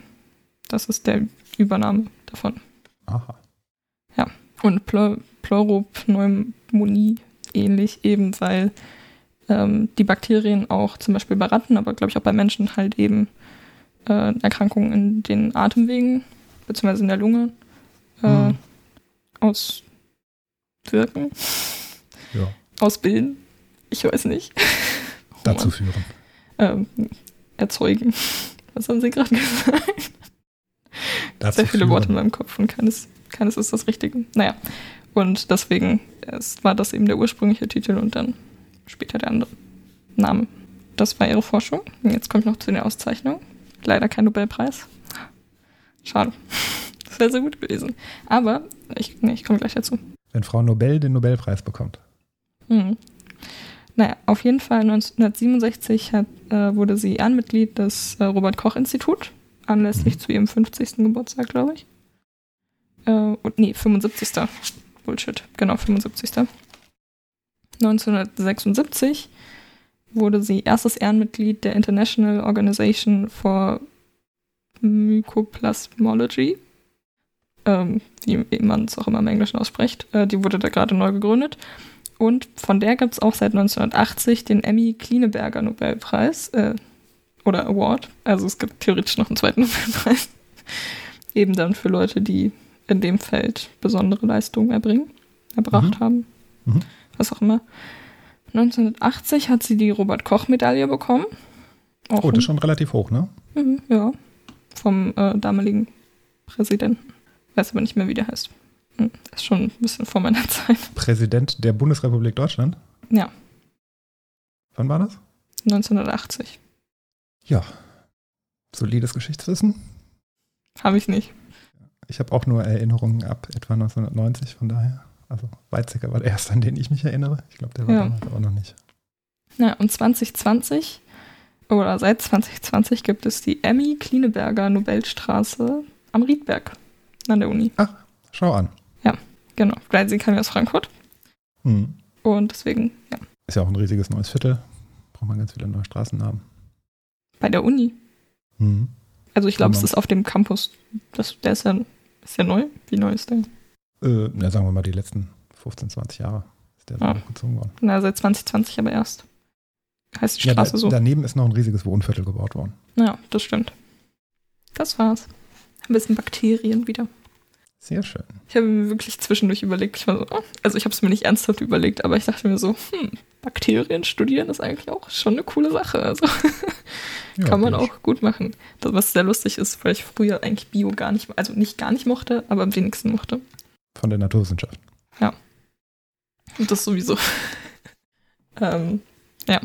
Das ist der Übername davon. Aha. Und Pleu Pleuropneumonie ähnlich, eben weil ähm, die Bakterien auch zum Beispiel bei Ratten, aber glaube ich auch bei Menschen halt eben äh, Erkrankungen in den Atemwegen beziehungsweise in der Lunge äh, Mhm. auswirken, Ja. ausbilden. Ich weiß nicht. Oh Dazu führen. Ähm, erzeugen. Was haben Sie gerade gesagt? Dazu Sehr viele führen. Worte in meinem Kopf und keines, keines ist das Richtige. Naja, und deswegen es war das eben der ursprüngliche Titel und dann später der andere Name. Das war ihre Forschung. Und jetzt kommt noch zu den Auszeichnungen. leider kein Nobelpreis. Schade. Das wäre sehr gut gewesen. Aber ich, nee, ich komme gleich dazu. Wenn Frau Nobel den Nobelpreis bekommt. Hm. Naja, auf jeden Fall 1967 hat, äh, wurde sie Ehrenmitglied des äh, Robert-Koch-Institut, anlässlich Mhm. zu ihrem 50. Geburtstag, glaube ich. Äh, und, nee, 75. Bullshit, genau, 75. 1976 wurde sie erstes Ehrenmitglied der International Organization for Mycoplasmology, ähm, wie man es auch immer im Englischen ausspricht. Äh, die wurde da gerade neu gegründet. Und von der gibt es auch seit 1980 den Emmy Klineberger Nobelpreis äh, oder Award. Also es gibt theoretisch noch einen zweiten Nobelpreis. Eben dann für Leute, die in dem Feld besondere Leistungen erbringen, erbracht Mhm. haben. Mhm. Was auch immer. 1980 hat sie die Robert-Koch-Medaille bekommen. Auch Oh, das ist schon relativ hoch, ne? Mhm, ja. Vom äh, damaligen Präsidenten. Weiß aber nicht mehr, wie der heißt. Hm, Ist schon ein bisschen vor meiner Zeit. Präsident der Bundesrepublik Deutschland. Ja, Wann war das? 1980. Ja. Solides Geschichtswissen. Habe ich nicht. Ich habe auch nur Erinnerungen ab etwa 1990, von daher. Also Weizsäcker war der erste, an den ich mich erinnere. Ich glaube, der war Ja. damals aber noch nicht. Ja, und 2020 oder seit 2020 gibt es die Emmy Klineberger Nobelstraße am Riedberg an der Uni. Schau an. Genau, weil sie kam ja aus Frankfurt Hm. und deswegen, ja, Ist ja auch ein riesiges neues Viertel. Braucht man ganz viele neue Straßennamen. bei der Uni. Hm. Also ich glaube, es Genau. ist auf dem Campus. Das, der ist ja, ist ja neu. Wie neu ist der? Äh, na, sagen wir mal, die letzten 15, 20 Jahre ist der so Ah. hochgezogen worden. Na, seit 2020 aber erst. Heißt die Ja, da, Straße so. daneben ist noch ein riesiges Wohnviertel gebaut worden. Ja, das stimmt. Das war's. Ein bisschen Bakterien wieder. Sehr schön. Ich habe mir wirklich zwischendurch überlegt, ich war so, oh, also ich habe es mir nicht ernsthaft überlegt, aber ich dachte mir so, hm, Bakterien studieren ist eigentlich auch schon eine coole Sache. Also Ja, kann man ich. auch gut machen. Was sehr lustig ist, weil ich früher eigentlich Bio gar nicht, also nicht gar nicht mochte, aber am wenigsten mochte. Von der Naturwissenschaft. Und das sowieso. ähm, ja.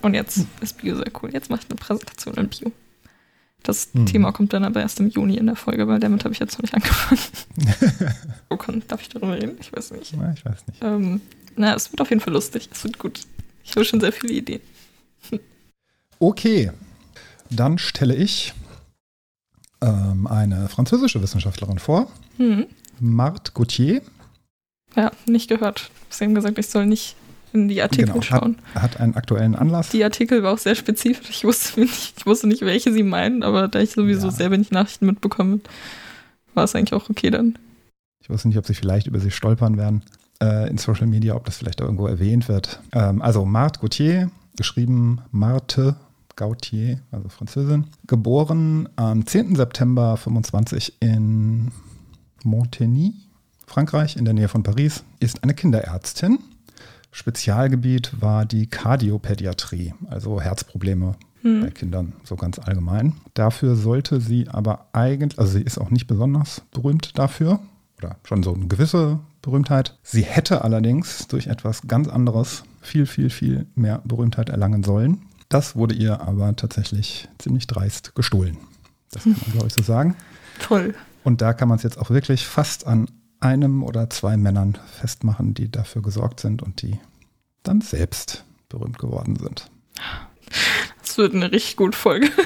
Und jetzt ist Bio sehr cool. Jetzt mache ich eine Präsentation in Bio. Das Hm. Thema kommt dann aber erst im Juni in der Folge, weil damit habe ich jetzt noch nicht angefangen. Wo kann, darf ich darüber reden? Ich weiß nicht. Na, ich weiß nicht. Ähm, na, es wird auf jeden Fall lustig. Es wird gut. Ich habe schon sehr viele Ideen. Okay, dann stelle ich ähm, eine französische Wissenschaftlerin vor, Hm. Marthe Gauthier. Ja, nicht gehört. Sie haben gesagt, ich soll nicht in die Artikel Genau, hat, schauen. hat einen aktuellen Anlass. Die Artikel war auch sehr spezifisch. Ich wusste nicht, ich wusste nicht, welche sie meinen, aber da ich sowieso Ja. sehr wenig Nachrichten mitbekomme, war es eigentlich auch okay dann. Ich wusste nicht, ob sie vielleicht über sie stolpern werden äh, in Social Media, ob das vielleicht irgendwo erwähnt wird. Ähm, also Marthe Gauthier, geschrieben Marthe Gautier, also Französin, geboren am 10. September 25 in Montigny, Frankreich, in der Nähe von Paris, ist eine Kinderärztin. Spezialgebiet war die Kardiopädiatrie, also Herzprobleme bei Hm. Kindern so ganz allgemein. Dafür sollte sie aber eigentlich, also sie ist auch nicht besonders berühmt dafür oder schon so eine gewisse Berühmtheit. Sie hätte allerdings durch etwas ganz anderes viel, viel, viel mehr Berühmtheit erlangen sollen. Das wurde ihr aber tatsächlich ziemlich dreist gestohlen. Das kann man, glaube ich, so sagen. Toll. Und da kann man es jetzt auch wirklich fast an einem oder zwei Männern festmachen, die dafür gesorgt sind und die dann selbst berühmt geworden sind. Das wird eine richtig gute Folge.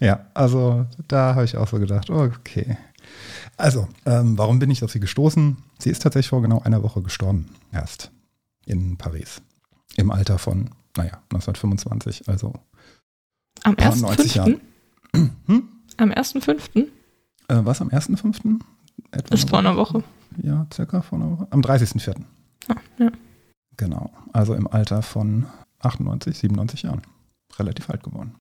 Ja, also da habe ich auch so gedacht, okay. Also, ähm, warum bin ich auf sie gestoßen? Sie ist tatsächlich vor genau einer Woche gestorben, erst in Paris. Im Alter von, naja, 1925, also Am Ja, 90 Jahren. 1.5. hm? Am 1.5. äh, was am 1.5.? Etwa ist vor einer Woche. Ja, circa vor einer Woche. Am 30.04. Ah, ja. Genau, also im Alter von 98, 97 Jahren. Relativ alt geworden.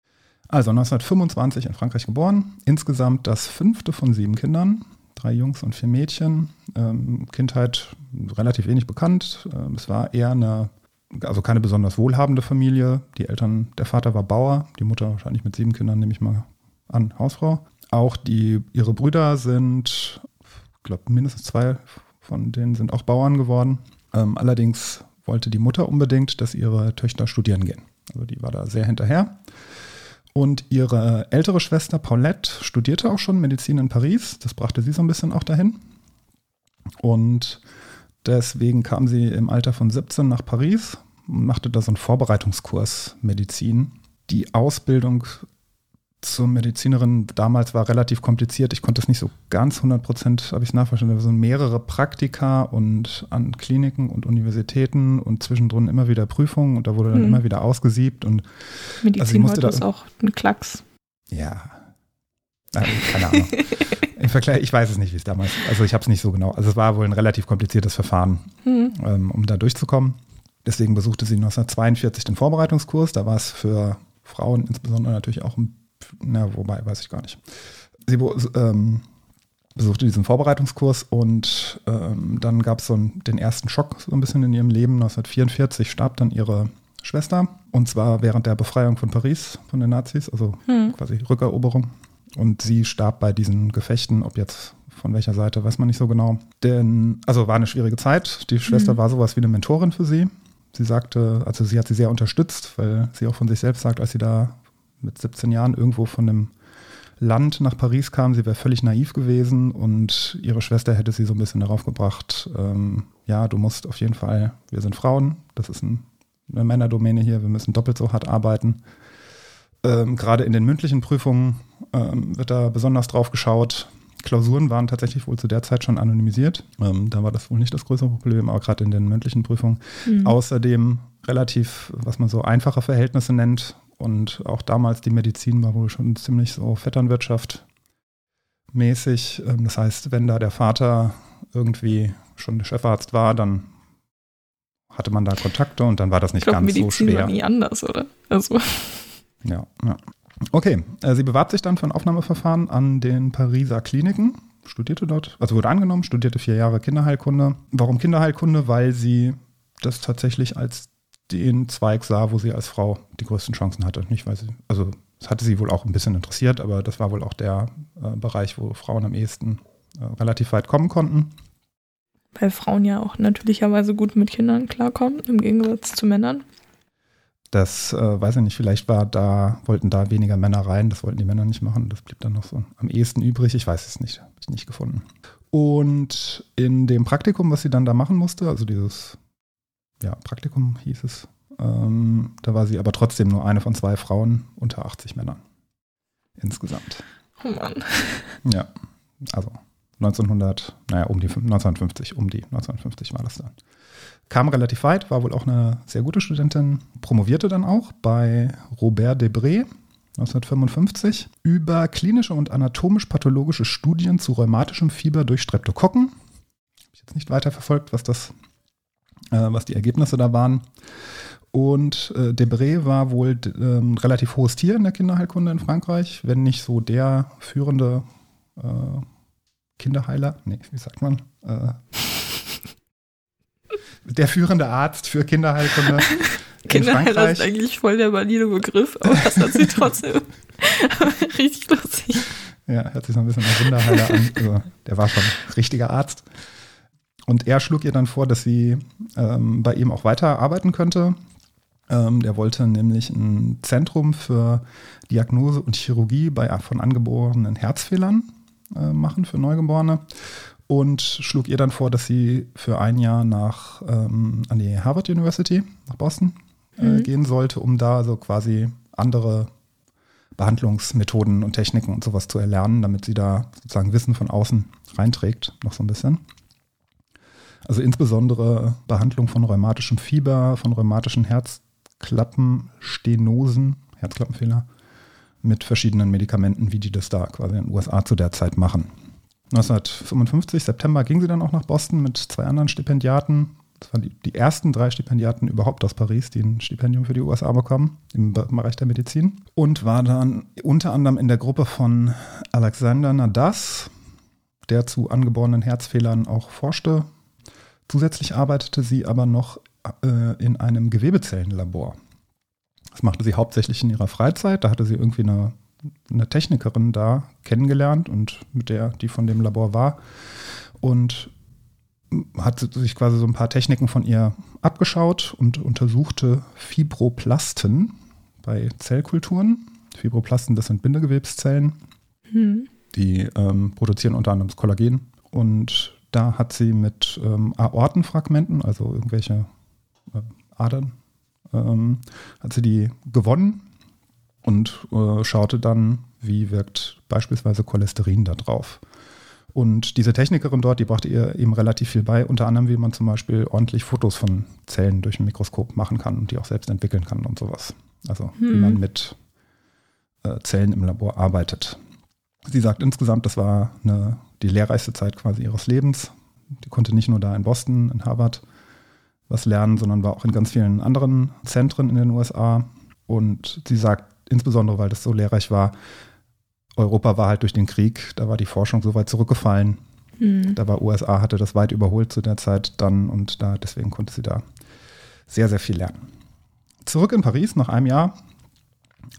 Also 1925 in Frankreich geboren. Insgesamt das fünfte von sieben Kindern. Drei Jungs und vier Mädchen. Ähm, Kindheit relativ wenig bekannt. Ähm, es war eher eine, also keine besonders wohlhabende Familie. Die Eltern, der Vater war Bauer, die Mutter wahrscheinlich mit sieben Kindern, nehme ich mal an, Hausfrau. Auch die, ihre Brüder sind, ich glaube, mindestens zwei von denen sind auch Bauern geworden. Ähm, allerdings wollte die Mutter unbedingt, dass ihre Töchter studieren gehen. Also die war da sehr hinterher. Und ihre ältere Schwester Paulette studierte auch schon Medizin in Paris. Das brachte sie so ein bisschen auch dahin. Und deswegen kam sie im Alter von 17 nach Paris und machte da so einen Vorbereitungskurs Medizin. Die Ausbildung zur Medizinerin damals war relativ kompliziert. Ich konnte es nicht so ganz 100 Prozent, habe ich es nachverstanden. Es sind mehrere Praktika und an Kliniken und Universitäten und zwischendrin immer wieder Prüfungen und da wurde dann hm. immer wieder ausgesiebt. Und Medizin also heute ist auch ein Klacks. Ja, also, keine Ahnung. Im Vergleich, ich weiß es nicht, wie es damals, also ich habe es nicht so genau. Also es war wohl ein relativ kompliziertes Verfahren, hm. ähm, um da durchzukommen. Deswegen besuchte sie 1942 den Vorbereitungskurs. Da war es für Frauen insbesondere natürlich auch ein na, wobei, weiß ich gar nicht. Sie ähm, besuchte diesen Vorbereitungskurs und ähm, dann gab es so einen, den ersten Schock so ein bisschen in ihrem Leben. 1944 starb dann ihre Schwester und zwar während der Befreiung von Paris von den Nazis, also hm. quasi Rückeroberung. Und sie starb bei diesen Gefechten, ob jetzt von welcher Seite, weiß man nicht so genau. Denn, also war eine schwierige Zeit. Die Schwester mhm. war sowas wie eine Mentorin für sie. Sie sagte, also sie hat sie sehr unterstützt, weil sie auch von sich selbst sagt, als sie da mit 17 Jahren irgendwo von einem Land nach Paris kam. Sie wäre völlig naiv gewesen und ihre Schwester hätte sie so ein bisschen darauf gebracht, ähm, ja, du musst auf jeden Fall, wir sind Frauen, das ist ein, eine Männerdomäne hier, wir müssen doppelt so hart arbeiten. Ähm, Gerade in den mündlichen Prüfungen ähm, wird da besonders drauf geschaut. Klausuren waren tatsächlich wohl zu der Zeit schon anonymisiert. Ähm, da war das wohl nicht das größere Problem, aber gerade in den mündlichen Prüfungen. Mhm. Außerdem relativ, was man so einfache Verhältnisse nennt, und auch damals die Medizin war wohl schon ziemlich so Vetternwirtschaft mäßig. Ähm, das heißt, wenn da der Vater irgendwie schon der Chefarzt war, dann hatte man da Kontakte und dann war das nicht glaub, ganz Medizin so schwer. War nie anders, oder? Also. Ja, ja. Okay, äh, sie bewarb sich dann für ein Aufnahmeverfahren an den Pariser Kliniken, studierte dort, also wurde angenommen, studierte vier Jahre Kinderheilkunde. Warum Kinderheilkunde? Weil sie das tatsächlich als den Zweig sah, wo sie als Frau die größten Chancen hatte. Nicht, weil sie, also es hatte sie wohl auch ein bisschen interessiert, aber das war wohl auch der äh, Bereich, wo Frauen am ehesten äh, relativ weit kommen konnten. Weil Frauen ja auch natürlicherweise gut mit Kindern klarkommen, im Gegensatz zu Männern. Das äh, weiß ich nicht, vielleicht war da, wollten da weniger Männer rein, das wollten die Männer nicht machen. Das blieb dann noch so am ehesten übrig. Ich weiß es nicht, habe ich nicht gefunden. Und in dem Praktikum, was sie dann da machen musste, also dieses ja, Praktikum hieß es. Ähm, da war sie aber trotzdem nur eine von zwei Frauen unter 80 Männern. Insgesamt. Oh Mann. Ja, also 1900, naja, um die 1950, um die 1950 war das dann. Kam relativ weit, war wohl auch eine sehr gute Studentin, promovierte dann auch bei Robert Debré 1955 über klinische und anatomisch-pathologische Studien zu rheumatischem Fieber durch Streptokokken. Habe ich jetzt nicht weiter verfolgt, was das was die Ergebnisse da waren. Und äh, Debré war wohl äh, ein relativ hohes Tier in der Kinderheilkunde in Frankreich, wenn nicht so der führende äh, Kinderheiler, nee, wie sagt man? Äh, der führende Arzt für Kinderheilkunde. Kinderheiler ist eigentlich voll der valide Begriff, aber das hat sie trotzdem richtig lustig. Ja, hört sich so ein bisschen nach Kinderheiler an. Also, der war schon richtiger Arzt. Und er schlug ihr dann vor, dass sie ähm, bei ihm auch weiter arbeiten könnte. Ähm, der wollte nämlich ein Zentrum für Diagnose und Chirurgie bei, von angeborenen Herzfehlern äh, machen für Neugeborene und schlug ihr dann vor, dass sie für ein Jahr nach ähm, an die Harvard University nach Boston äh, mhm. gehen sollte, um da so quasi andere Behandlungsmethoden und Techniken und sowas zu erlernen, damit sie da sozusagen Wissen von außen reinträgt, noch so ein bisschen. Also insbesondere Behandlung von rheumatischem Fieber, von rheumatischen Herzklappenstenosen, Herzklappenfehler, mit verschiedenen Medikamenten, wie die das da quasi in den USA zu der Zeit machen. 1955, September, ging sie dann auch nach Boston mit zwei anderen Stipendiaten. Das waren die, die ersten drei Stipendiaten überhaupt aus Paris, die ein Stipendium für die USA bekommen, im Bereich der Medizin. Und war dann unter anderem in der Gruppe von Alexander Nadas, der zu angeborenen Herzfehlern auch forschte, Zusätzlich arbeitete sie aber noch äh, in einem Gewebezellenlabor. Das machte sie hauptsächlich in ihrer Freizeit. Da hatte sie irgendwie eine, eine Technikerin da kennengelernt und mit der, die von dem Labor war. Und hat sich quasi so ein paar Techniken von ihr abgeschaut und untersuchte Fibroplasten bei Zellkulturen. Fibroplasten, das sind Bindegewebszellen. Hm. Die ähm, produzieren unter anderem das Kollagen. Und da hat sie mit ähm, Aortenfragmenten, also irgendwelche äh, Adern, ähm, hat sie die gewonnen und äh, schaute dann, wie wirkt beispielsweise Cholesterin da drauf. Und diese Technikerin dort, die brachte ihr eben relativ viel bei, unter anderem, wie man zum Beispiel ordentlich Fotos von Zellen durch ein Mikroskop machen kann und die auch selbst entwickeln kann und sowas. Also wie Hm. man mit äh, Zellen im Labor arbeitet. Sie sagt insgesamt, das war eine, die lehrreichste Zeit quasi ihres Lebens. Die konnte nicht nur da in Boston, in Harvard was lernen, sondern war auch in ganz vielen anderen Zentren in den USA. Und sie sagt, insbesondere weil das so lehrreich war, Europa war halt durch den Krieg, da war die Forschung so weit zurückgefallen. Hm. Da war USA, hatte das weit überholt zu der Zeit dann und da, deswegen konnte sie da sehr, sehr viel lernen. Zurück in Paris nach einem Jahr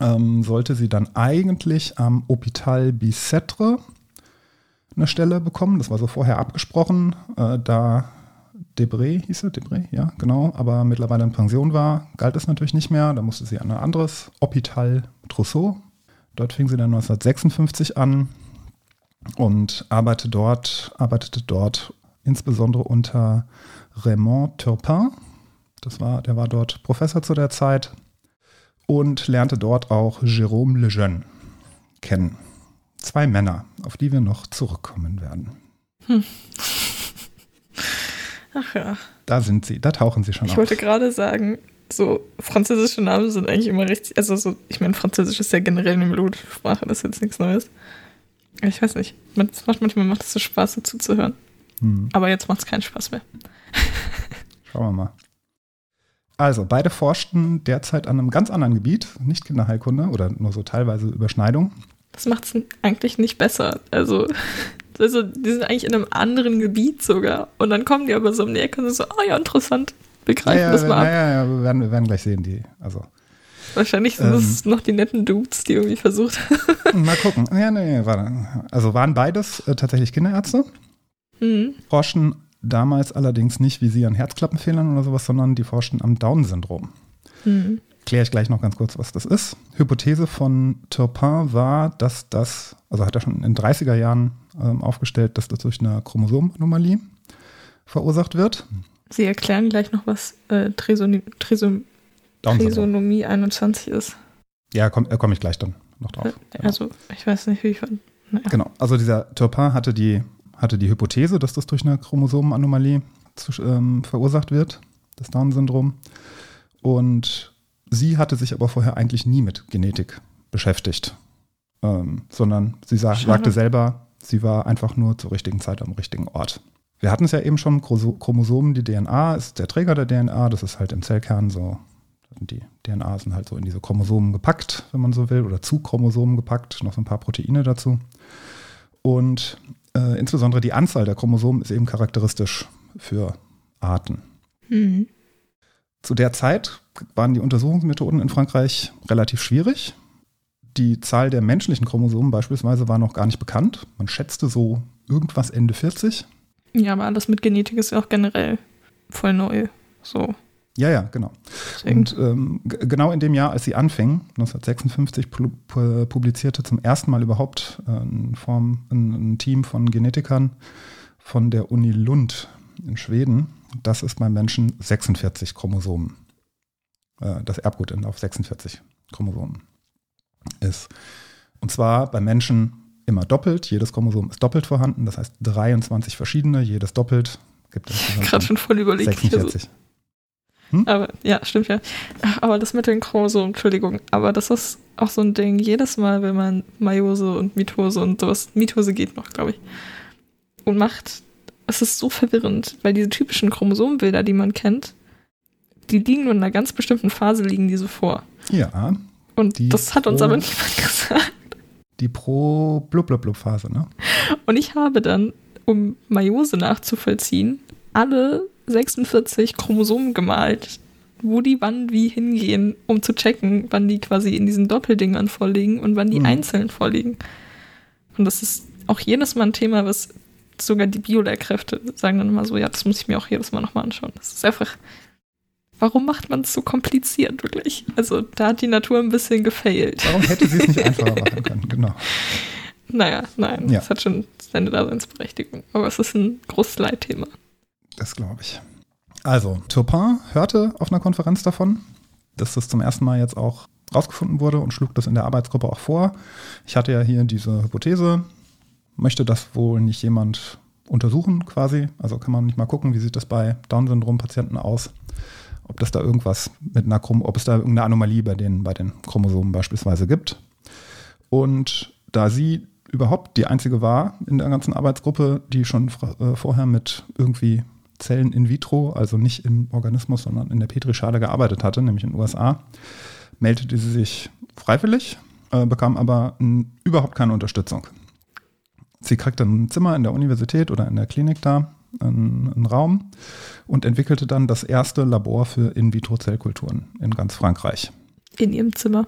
ähm, sollte sie dann eigentlich am Hôpital Bicêtre eine Stelle bekommen. Das war so vorher abgesprochen, äh, da Debré hieß er, Debré, ja, genau, aber mittlerweile in Pension war, galt es natürlich nicht mehr. Da musste sie an ein anderes Hôpital Trousseau. Dort fing sie dann 1956 an und arbeitete dort, arbeitete dort insbesondere unter Raymond Turpin. Das war, der war dort Professor zu der Zeit und lernte dort auch Jérôme Lejeune kennen. Zwei Männer, auf die wir noch zurückkommen werden. Ach ja. Da sind sie, da tauchen sie schon Ich auf. wollte gerade sagen, so französische Namen sind eigentlich immer richtig. Also so, ich meine, Französisch ist ja generell eine melodische Sprache, das ist jetzt nichts Neues. Ich weiß nicht. manchmal macht es so Spaß, dazu zu hören. Hm. Aber jetzt macht es keinen Spaß mehr. Schauen wir mal. Also, beide forschten derzeit an einem ganz anderen Gebiet, nicht Kinderheilkunde oder nur so teilweise Überschneidung. Das macht es eigentlich nicht besser. Also, also, die sind eigentlich in einem anderen Gebiet sogar. Und dann kommen die aber so um die Ecke und sind so, oh ja, interessant. Wir greifen ja, das ja, mal ab. ja, ja, wir werden, wir werden gleich sehen, die. Also, Wahrscheinlich sind Ähm. es noch die netten Dudes, die irgendwie versucht mal gucken. Ja, nee, warte. Also waren beides äh, tatsächlich Kinderärzte, hm. forschten damals allerdings nicht wie sie an Herzklappenfehlern oder sowas, sondern die forschten am Down-Syndrom. Hm. Kläre ich gleich noch ganz kurz, was das ist. Hypothese von Turpin war, dass das, also hat er schon in den 30er Jahren ähm, aufgestellt, dass das durch eine Chromosomenanomalie verursacht wird. Sie erklären gleich noch, was äh, Trisoni. Trisonomie 21 ist. Ja, komme komm ich gleich dann noch drauf. Äh, Genau. Also, ich weiß nicht, wie ich von. Naja. Genau, also dieser Turpin hatte die, hatte die Hypothese, dass das durch eine Chromosomenanomalie zu, ähm, verursacht wird, das Down-Syndrom. Und sie hatte sich aber vorher eigentlich nie mit Genetik beschäftigt, ähm, sondern sie sa Schade. sagte selber, sie war einfach nur zur richtigen Zeit am richtigen Ort. Wir hatten es ja eben schon, Chromosomen, die DNA ist der Träger der DNA, das ist halt im Zellkern so, die DNA sind halt so in diese Chromosomen gepackt, wenn man so will, oder zu Chromosomen gepackt, noch so ein paar Proteine dazu. Und äh, insbesondere die Anzahl der Chromosomen ist eben charakteristisch für Arten. Hm. Zu der Zeit waren die Untersuchungsmethoden in Frankreich relativ schwierig. Die Zahl der menschlichen Chromosomen beispielsweise war noch gar nicht bekannt. Man schätzte so irgendwas Ende 40. Ja, aber alles mit Genetik ist ja auch generell voll neu. So. Ja, ja, genau. Und ähm, genau in dem Jahr, als sie anfing, 1956, pu pu publizierte zum ersten Mal überhaupt äh, in Form, ein, ein Team von Genetikern von der Uni Lund in Schweden, dass es beim Menschen 46 Chromosomen, äh, das Erbgut auf 46 Chromosomen ist. Und zwar beim Menschen immer doppelt. Jedes Chromosom ist doppelt vorhanden, das heißt 23 verschiedene, jedes doppelt gibt insgesamt Gerade schon voll überlegt. wie ich so- 46. Aber ja, stimmt ja. Aber das mit den Chromosomen, Entschuldigung, aber das ist auch so ein Ding. Jedes Mal, wenn man Meiose und Mitose und sowas, Mitose geht noch, glaube ich, und macht, es ist so verwirrend, weil diese typischen Chromosomenbilder, die man kennt, die liegen nur in einer ganz bestimmten Phase, liegen die so vor. Ja, Und das hat uns Pro- aber niemand gesagt. die Pro-Blub-Blub-Blub-Phase, ne? Und ich habe dann, um Meiose nachzuvollziehen, alle 46 Chromosomen gemalt, wo die wann wie hingehen, um zu checken, wann die quasi in diesen Doppeldingern vorliegen und wann die Mhm. einzeln vorliegen. Und das ist auch jedes Mal ein Thema, was sogar die Biolehrkräfte sagen dann immer so, ja, das muss ich mir auch jedes Mal nochmal anschauen. Das ist einfach, warum macht man es so kompliziert, wirklich? Also da hat die Natur ein bisschen gefailt. Warum hätte sie es nicht einfacher machen können? Genau. Naja, nein, Ja. es hat schon seine Daseinsberechtigung. Aber es ist ein großes Leitthema. Das glaube ich. Also, Turpin hörte auf einer Konferenz davon, dass das zum ersten Mal jetzt auch rausgefunden wurde und schlug das in der Arbeitsgruppe auch vor. Ich hatte ja hier diese Hypothese, möchte das wohl nicht jemand untersuchen quasi? Also kann man nicht mal gucken, wie sieht das bei Down-Syndrom-Patienten aus? Ob das da irgendwas mit einer Chrom ob es da irgendeine Anomalie bei den, bei den Chromosomen beispielsweise gibt. Und da sie überhaupt die einzige war in der ganzen Arbeitsgruppe, die schon äh, vorher mit irgendwie Zellen in vitro, also nicht im Organismus, sondern in der Petrischale gearbeitet hatte, nämlich in den USA, meldete sie sich freiwillig, äh, bekam aber überhaupt keine Unterstützung. Sie kriegte ein Zimmer in der Universität oder in der Klinik da, einen, einen Raum und entwickelte dann das erste Labor für In-vitro-Zellkulturen in ganz Frankreich. In ihrem Zimmer.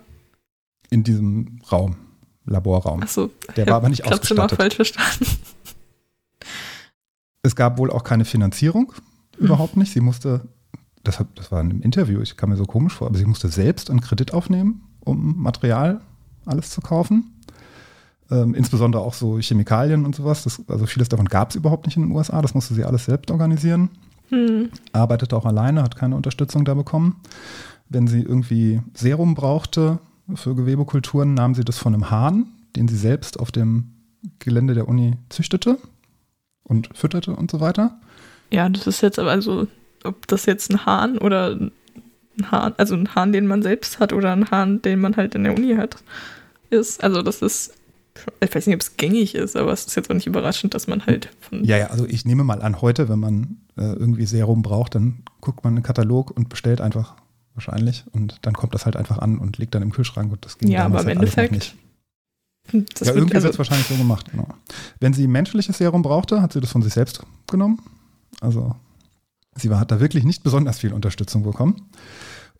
In diesem Raum, Laborraum. Achso, Der war aber nicht Zimmer ausgestattet. falsch verstanden. Es gab wohl auch keine Finanzierung, überhaupt nicht. Sie musste, das, das war in einem Interview, ich kam mir so komisch vor, aber sie musste selbst einen Kredit aufnehmen, um Material alles zu kaufen. Ähm, insbesondere auch so Chemikalien und sowas. Das, also vieles davon gab es überhaupt nicht in den USA. Das musste sie alles selbst organisieren. Hm. Arbeitete auch alleine, hat keine Unterstützung da bekommen. Wenn sie irgendwie Serum brauchte für Gewebekulturen, nahm sie das von einem Hahn, den sie selbst auf dem Gelände der Uni züchtete und fütterte und so weiter. Ja, das ist jetzt aber also, ob das jetzt ein Hahn oder ein Hahn, also ein Hahn, den man selbst hat oder ein Hahn, den man halt in der Uni hat, ist. Also das ist, ich weiß nicht, ob es gängig ist, aber es ist jetzt auch nicht überraschend, dass man halt von Ja, ja, also ich nehme mal an, heute, wenn man äh, irgendwie Serum braucht, dann guckt man in den Katalog und bestellt einfach wahrscheinlich und dann kommt das halt einfach an und liegt dann im Kühlschrank und das ging Ja, damals aber im halt Endeffekt nicht. das ja, irgendwie also, wird es wahrscheinlich so gemacht, genau. Wenn sie menschliches Serum brauchte, hat sie das von sich selbst genommen. Also sie war, hat da wirklich nicht besonders viel Unterstützung bekommen.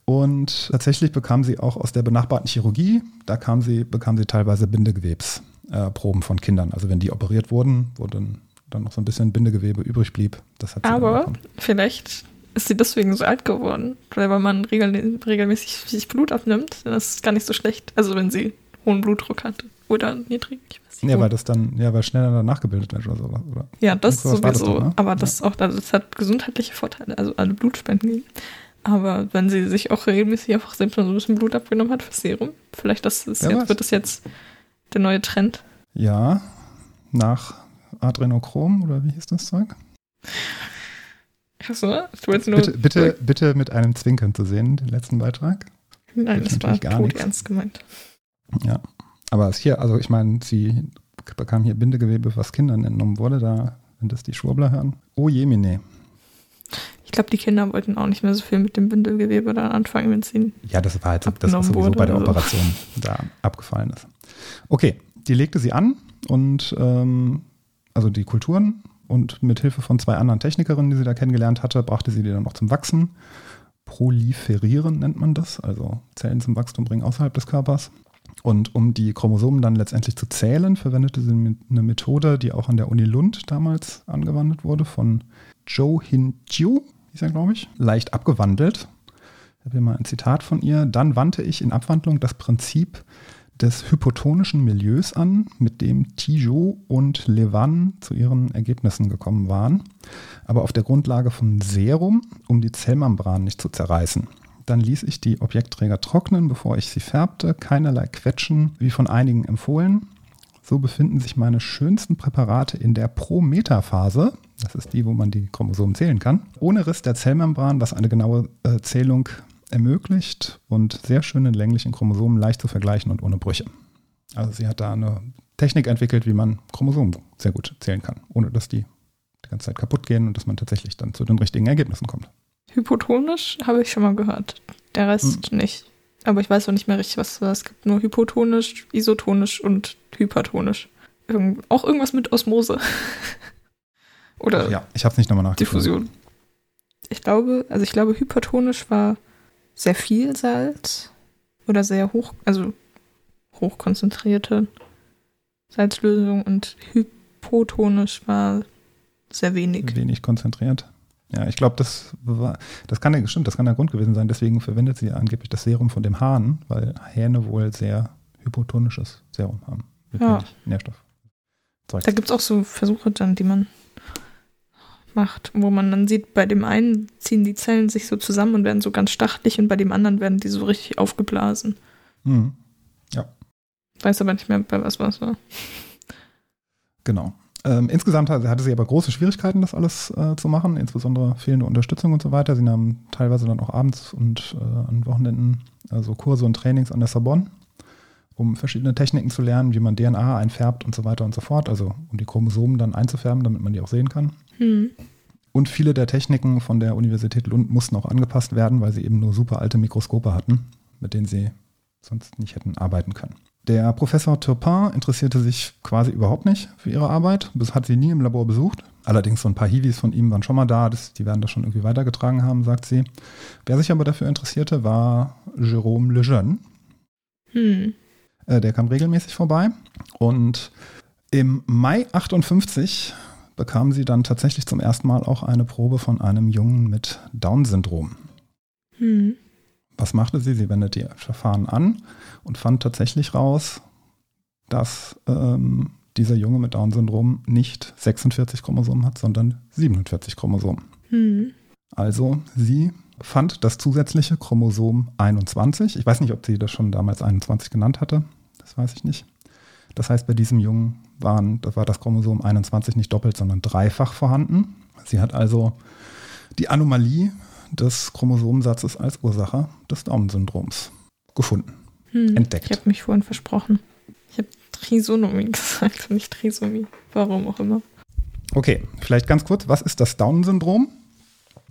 Und tatsächlich bekam sie auch aus der benachbarten Chirurgie, da kam sie, bekam sie teilweise Bindegewebsproben äh, von Kindern. Also wenn die operiert wurden, wo dann, dann noch so ein bisschen Bindegewebe übrig blieb. Das hat sie dann aber vielleicht ist sie deswegen so alt geworden, weil wenn man regel regelmäßig sich Blut abnimmt, dann ist es gar nicht so schlecht. Also wenn sie hohen Blutdruck hat oder niedrig, ich weiß nicht. Ja, weil das dann, ja, weil schneller danach gebildet wird oder so. Oder? Ja, das Sowas war das sowieso. doch, ne? Aber das auch, also das hat gesundheitliche Vorteile, also alle Blutspenden gehen. Aber wenn sie sich auch regelmäßig einfach selbst mal so ein bisschen Blut abgenommen hat für Serum, vielleicht das ist jetzt, wird das jetzt der neue Trend. Ja, nach Adrenochrom oder wie hieß das Zeug? Achso, du wolltest nur. Bitte, bitte, bitte mit einem Zwinkern zu sehen, den letzten Beitrag. Nein, das war gar tot nichts. ernst gemeint. Ja. Aber es hier, also ich meine, sie bekam hier Bindegewebe, was Kindern entnommen wurde, da, wenn das die Schwurbler hören. Oh jemine. Ich glaube, die Kinder wollten auch nicht mehr so viel mit dem Bindegewebe dann anfangen, wenn sie. Ja, das war halt das, was sowieso bei der so. Operation da abgefallen ist. Okay, die legte sie an und ähm, also die Kulturen und mit Hilfe von zwei anderen Technikerinnen, die sie da kennengelernt hatte, brachte sie die dann noch zum Wachsen. Proliferieren nennt man das, also Zellen zum Wachstum bringen außerhalb des Körpers. Und um die Chromosomen dann letztendlich zu zählen, verwendete sie eine Methode, die auch an der Uni Lund damals angewandt wurde, von Zhou Hin-Jiu, hieß er, glaube ich, leicht abgewandelt. Ich habe hier mal ein Zitat von ihr. Dann wandte ich in Abwandlung das Prinzip des hypotonischen Milieus an, mit dem Tijot und Levan zu ihren Ergebnissen gekommen waren, aber auf der Grundlage von Serum, um die Zellmembran nicht zu zerreißen. Dann ließ ich die Objektträger trocknen, bevor ich sie färbte, keinerlei Quetschen, wie von einigen empfohlen. So befinden sich meine schönsten Präparate in der Pro-Meta-Phase, das ist die, wo man die Chromosomen zählen kann, ohne Riss der Zellmembran, was eine genaue äh, Zählung ermöglicht und sehr schöne länglichen Chromosomen leicht zu vergleichen und ohne Brüche. Also sie hat da eine Technik entwickelt, wie man Chromosomen sehr gut zählen kann, ohne dass die die ganze Zeit kaputt gehen und dass man tatsächlich dann zu den richtigen Ergebnissen kommt. Hypotonisch habe ich schon mal gehört. Der Rest nicht. Aber ich weiß auch nicht mehr richtig, was. Es gibt nur hypotonisch, isotonisch und hypertonisch. Irgend, auch irgendwas mit Osmose. Oder ja, ich habe es nicht nochmal nachgeguckt. Diffusion. Ich glaube, also ich glaube, hypertonisch war sehr viel Salz oder sehr hoch, also hochkonzentrierte Salzlösung und hypotonisch war sehr wenig. Wenig konzentriert. Ja, ich glaube, das war, das kann ja, stimmt, das kann der Grund gewesen sein. Deswegen verwendet sie angeblich das Serum von dem Hahn, weil Hähne wohl sehr hypotonisches Serum haben. Mit Ja. Nährstoff. Zeug. Da gibt es auch so Versuche dann, die man macht, wo man dann sieht, bei dem einen ziehen die Zellen sich so zusammen und werden so ganz stachelig und bei dem anderen werden die so richtig aufgeblasen. Mhm. Weiß aber nicht mehr, bei was was war. Genau. Ähm, insgesamt hatte hatte sie aber große Schwierigkeiten, das alles äh, zu machen, insbesondere fehlende Unterstützung und so weiter. Sie nahm teilweise dann auch abends und äh, an Wochenenden also Kurse und Trainings an der Sorbonne, um verschiedene Techniken zu lernen, wie man DNA einfärbt und so weiter und so fort, also um die Chromosomen dann einzufärben, damit man die auch sehen kann. Hm. Und viele der Techniken von der Universität Lund mussten auch angepasst werden, weil sie eben nur super alte Mikroskope hatten, mit denen sie sonst nicht hätten arbeiten können. Der Professor Turpin interessierte sich quasi überhaupt nicht für ihre Arbeit. Das hat sie nie im Labor besucht. Allerdings so ein paar Hiwis von ihm waren schon mal da. Das, die werden das schon irgendwie weitergetragen haben, sagt sie. Wer sich aber dafür interessierte, war Jérôme Lejeune. Hm. Äh, der kam regelmäßig vorbei. Und im Mai 58 bekam sie dann tatsächlich zum ersten Mal auch eine Probe von einem Jungen mit Down-Syndrom. Hm. Was machte sie? Sie wendet die Verfahren an und fand tatsächlich raus, dass ähm, dieser Junge mit Down-Syndrom nicht 46 Chromosomen hat, sondern 47 Chromosomen. Hm. Also sie fand das zusätzliche Chromosom 21. Ich weiß nicht, ob sie das schon damals 21 genannt hatte. Das weiß ich nicht. Das heißt, bei diesem Jungen waren, da war das Chromosom 21 nicht doppelt, sondern dreifach vorhanden. Sie hat also die Anomalie des Chromosomensatzes als Ursache des Down-Syndroms gefunden. Hm. Entdeckt. Ich habe mich vorhin versprochen. Ich habe Trisonomie gesagt und nicht Trisomie. Warum auch immer. Okay, vielleicht ganz kurz, was ist das Down-Syndrom?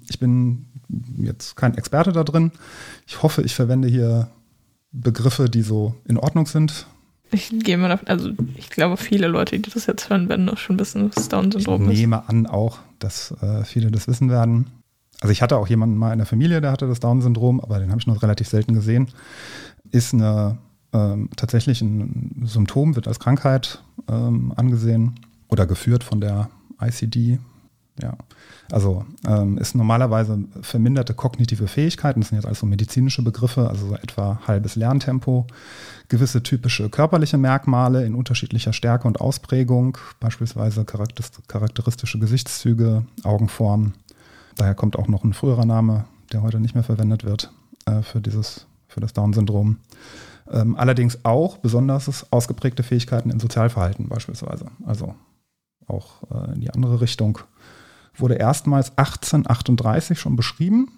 Ich bin jetzt kein Experte da drin. Ich hoffe, ich verwende hier Begriffe, die so in Ordnung sind. Ich gehe mal davon, also ich glaube, viele Leute, die das jetzt hören, werden auch schon wissen, was Ich Down-Syndrom ist. nehme an auch, dass äh, viele das wissen werden. Also ich hatte auch jemanden mal in der Familie, der hatte das Down-Syndrom, aber den habe ich noch relativ selten gesehen. Ist eine ähm, tatsächlich ein Symptom, wird als Krankheit ähm, angesehen oder geführt von der ICD. Ja, also ähm, ist normalerweise verminderte kognitive Fähigkeiten, das sind jetzt also medizinische Begriffe, also so etwa halbes Lerntempo, gewisse typische körperliche Merkmale in unterschiedlicher Stärke und Ausprägung, beispielsweise charakteris- charakteristische Gesichtszüge, Augenform. Daher kommt auch noch ein früherer Name, der heute nicht mehr verwendet wird äh, für dieses, für das Down-Syndrom. Ähm, allerdings auch besonders ausgeprägte Fähigkeiten in Sozialverhalten beispielsweise. Also auch äh, in die andere Richtung. Wurde erstmals 1838 schon beschrieben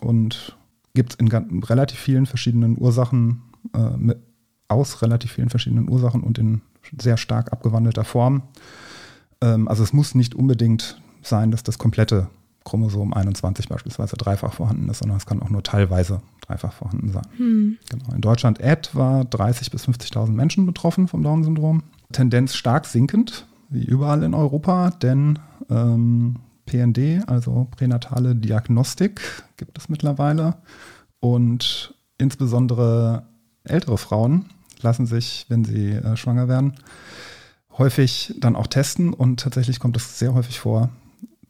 und gibt es in relativ vielen verschiedenen Ursachen, äh, aus relativ vielen verschiedenen Ursachen und in sehr stark abgewandelter Form. Ähm, also es muss nicht unbedingt sein, dass das komplette Chromosom 21 beispielsweise dreifach vorhanden ist, sondern es kann auch nur teilweise dreifach vorhanden sein. Hm. Genau. In Deutschland etwa 30.000 bis 50.000 Menschen betroffen vom Down-Syndrom. Tendenz stark sinkend, wie überall in Europa, denn ähm, PND, also pränatale Diagnostik, gibt es mittlerweile. Und insbesondere ältere Frauen lassen sich, wenn sie äh, schwanger werden, häufig dann auch testen. Und tatsächlich kommt es sehr häufig vor,